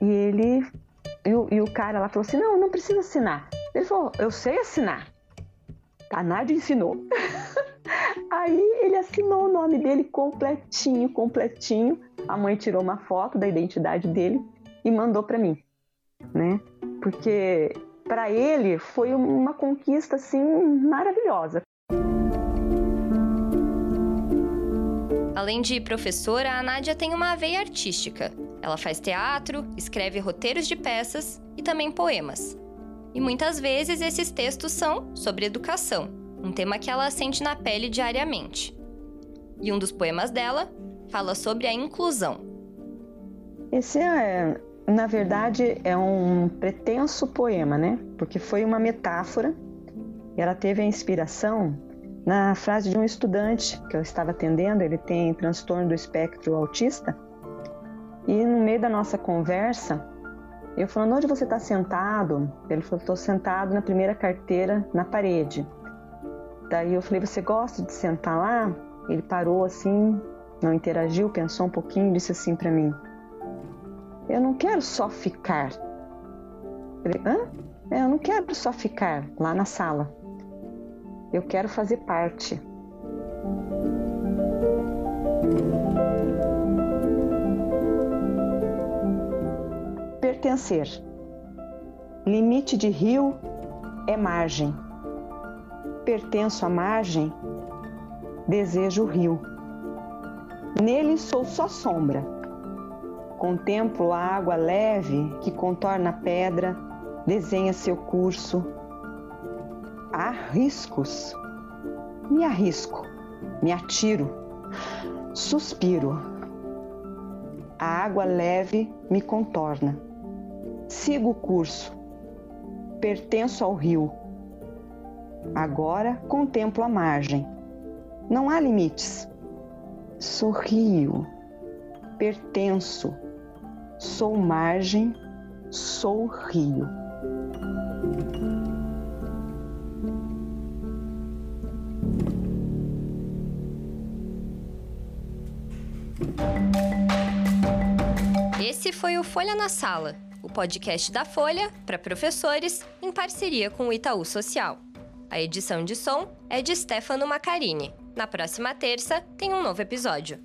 e ele e o, e o, cara lá falou assim: não, não precisa assinar. Ele falou: eu sei assinar. A Nádia ensinou. Aí ele assinou o nome dele completinho, completinho. A mãe tirou uma foto da identidade dele e mandou para mim, né? Porque para ele foi uma conquista assim maravilhosa. Além de professora, a Nádia tem uma veia artística. Ela faz teatro, escreve roteiros de peças e também poemas. E muitas vezes esses textos são sobre educação, um tema que ela sente na pele diariamente. E um dos poemas dela fala sobre a inclusão. Esse é, na verdade, é um pretenso poema, né? Porque foi uma metáfora. E ela teve a inspiração na frase de um estudante que eu estava atendendo. Ele tem transtorno do espectro autista. E no meio da nossa conversa, eu falando: onde você está sentado? Ele falou: estou sentado na primeira carteira na parede. Daí eu falei: você gosta de sentar lá? ele parou assim, não interagiu, pensou um pouquinho disse assim para mim: Eu não quero só ficar. Hã? É, eu não quero só ficar lá na sala. Eu quero fazer parte. Pertencer. Limite de rio é margem. Pertenço à margem, desejo o rio. Nele sou só sombra. Contemplo a água leve que contorna a pedra, desenha seu curso. Há riscos. Me arrisco, me atiro, suspiro. A água leve me contorna. Sigo o curso. Pertenço ao rio. Agora contemplo a margem. Não há limites. Sorrio. Pertenço. Sou margem. Sou rio. Esse foi o Folha na Sala, o podcast da Folha para professores em parceria com o Itaú Social. A edição de som é de Stefano Macarini. Na próxima terça tem um novo episódio.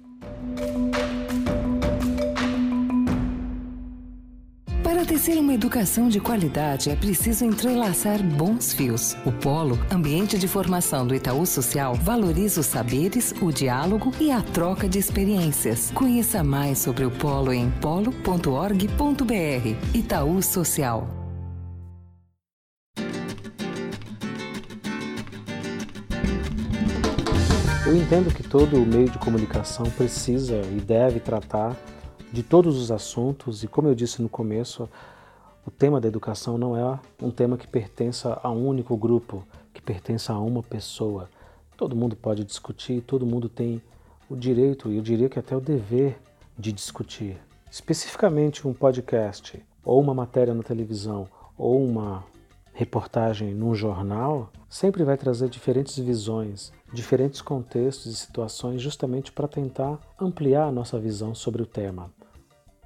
Para tecer uma educação de qualidade é preciso entrelaçar bons fios. O Polo, ambiente de formação do Itaú Social, valoriza os saberes, o diálogo e a troca de experiências. Conheça mais sobre o Polo em polo.org.br. Itaú Social. Eu entendo que todo meio de comunicação precisa e deve tratar de todos os assuntos, e como eu disse no começo, o tema da educação não é um tema que pertença a um único grupo, que pertença a uma pessoa. Todo mundo pode discutir, todo mundo tem o direito e eu diria que até o dever de discutir. Especificamente um podcast, ou uma matéria na televisão, ou uma reportagem num jornal, sempre vai trazer diferentes visões, diferentes contextos e situações, justamente para tentar ampliar a nossa visão sobre o tema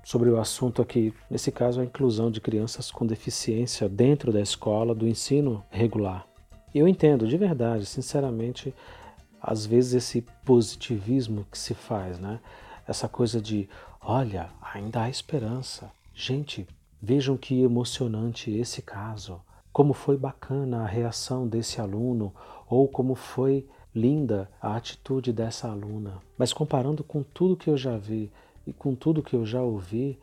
sobre o assunto aqui, nesse caso a inclusão de crianças com deficiência dentro da escola do ensino regular. Eu entendo de verdade, sinceramente, às vezes esse positivismo que se faz, né? Essa coisa de, olha, ainda há esperança. Gente, vejam que emocionante esse caso. Como foi bacana a reação desse aluno ou como foi linda a atitude dessa aluna. Mas comparando com tudo que eu já vi e com tudo que eu já ouvi,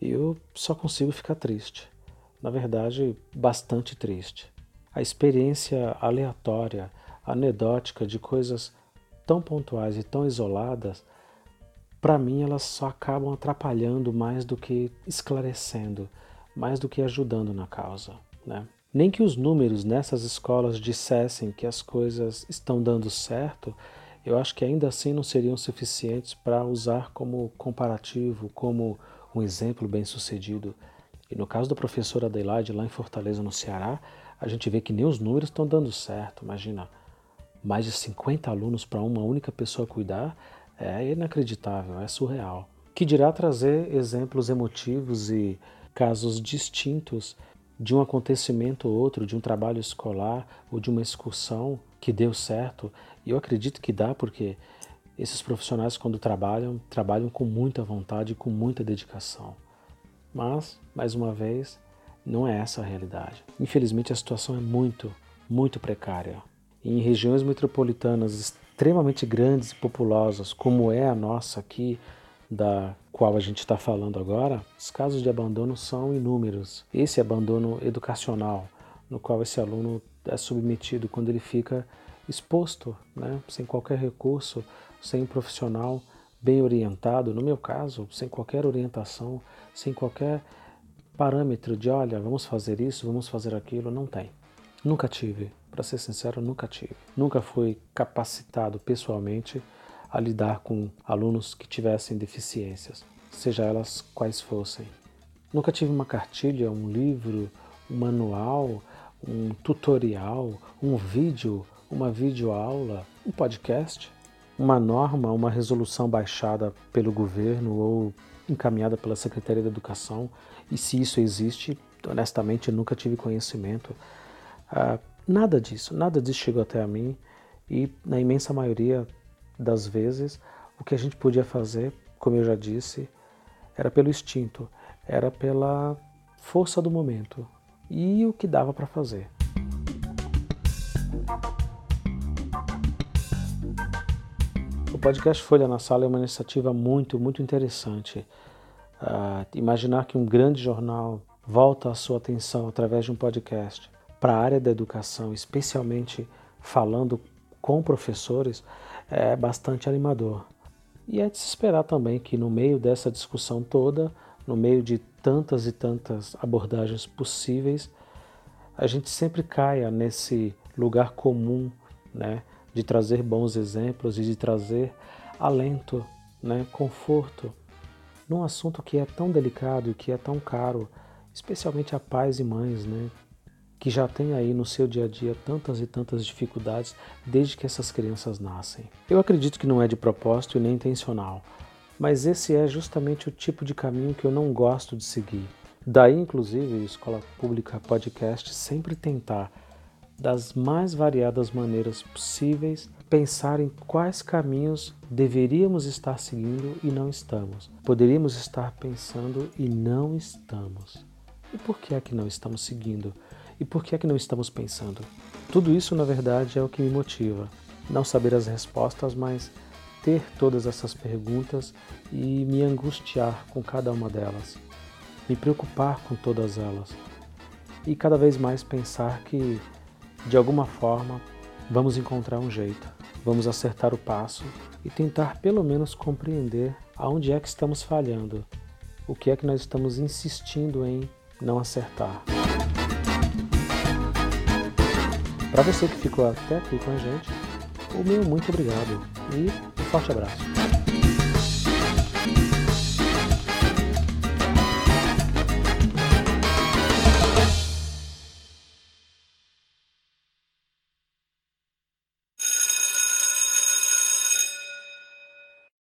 eu só consigo ficar triste. Na verdade, bastante triste. A experiência aleatória, anedótica de coisas tão pontuais e tão isoladas, para mim elas só acabam atrapalhando mais do que esclarecendo, mais do que ajudando na causa. Né? Nem que os números nessas escolas dissessem que as coisas estão dando certo, eu acho que ainda assim não seriam suficientes para usar como comparativo, como um exemplo bem sucedido. E no caso da professora Adelaide, lá em Fortaleza, no Ceará, a gente vê que nem os números estão dando certo. Imagina, mais de 50 alunos para uma única pessoa cuidar é inacreditável, é surreal. Que dirá trazer exemplos emotivos e casos distintos de um acontecimento ou outro, de um trabalho escolar ou de uma excursão que deu certo. E eu acredito que dá porque esses profissionais, quando trabalham, trabalham com muita vontade e com muita dedicação. Mas, mais uma vez, não é essa a realidade. Infelizmente, a situação é muito, muito precária. em regiões metropolitanas extremamente grandes e populosas, como é a nossa aqui, da qual a gente está falando agora, os casos de abandono são inúmeros. Esse abandono educacional, no qual esse aluno é submetido quando ele fica exposto, né, sem qualquer recurso, sem um profissional bem orientado, no meu caso, sem qualquer orientação, sem qualquer parâmetro de, olha, vamos fazer isso, vamos fazer aquilo, não tem. Nunca tive, para ser sincero, nunca tive. Nunca fui capacitado pessoalmente a lidar com alunos que tivessem deficiências, seja elas quais fossem. Nunca tive uma cartilha, um livro, um manual, um tutorial, um vídeo, uma videoaula, um podcast, uma norma, uma resolução baixada pelo governo ou encaminhada pela Secretaria da Educação, e se isso existe, honestamente nunca tive conhecimento. Ah, nada disso, nada disso chegou até a mim, e na imensa maioria das vezes, o que a gente podia fazer, como eu já disse, era pelo instinto, era pela força do momento e o que dava para fazer. O podcast Folha na Sala é uma iniciativa muito, muito interessante. Uh, imaginar que um grande jornal volta a sua atenção através de um podcast para a área da educação, especialmente falando com professores, é bastante animador. E é de se esperar também que no meio dessa discussão toda, no meio de tantas e tantas abordagens possíveis, a gente sempre caia nesse lugar comum, né, de trazer bons exemplos e de trazer alento, né, conforto num assunto que é tão delicado e que é tão caro, especialmente a pais e mães, né, que já têm aí no seu dia a dia tantas e tantas dificuldades desde que essas crianças nascem. Eu acredito que não é de propósito e nem intencional, mas esse é justamente o tipo de caminho que eu não gosto de seguir. Daí, inclusive, a Escola Pública Podcast sempre tentar, das mais variadas maneiras possíveis, pensar em quais caminhos deveríamos estar seguindo e não estamos. Poderíamos estar pensando e não estamos. E por que é que não estamos seguindo? E por que é que não estamos pensando? Tudo isso, na verdade, é o que me motiva. Não saber as respostas, mas ter todas essas perguntas e me angustiar com cada uma delas. Me preocupar com todas elas. E cada vez mais pensar que, de alguma forma, vamos encontrar um jeito, vamos acertar o passo e tentar pelo menos compreender aonde é que estamos falhando, o que é que nós estamos insistindo em não acertar. Para você que ficou até aqui com a gente, o meu muito obrigado e forte abraço.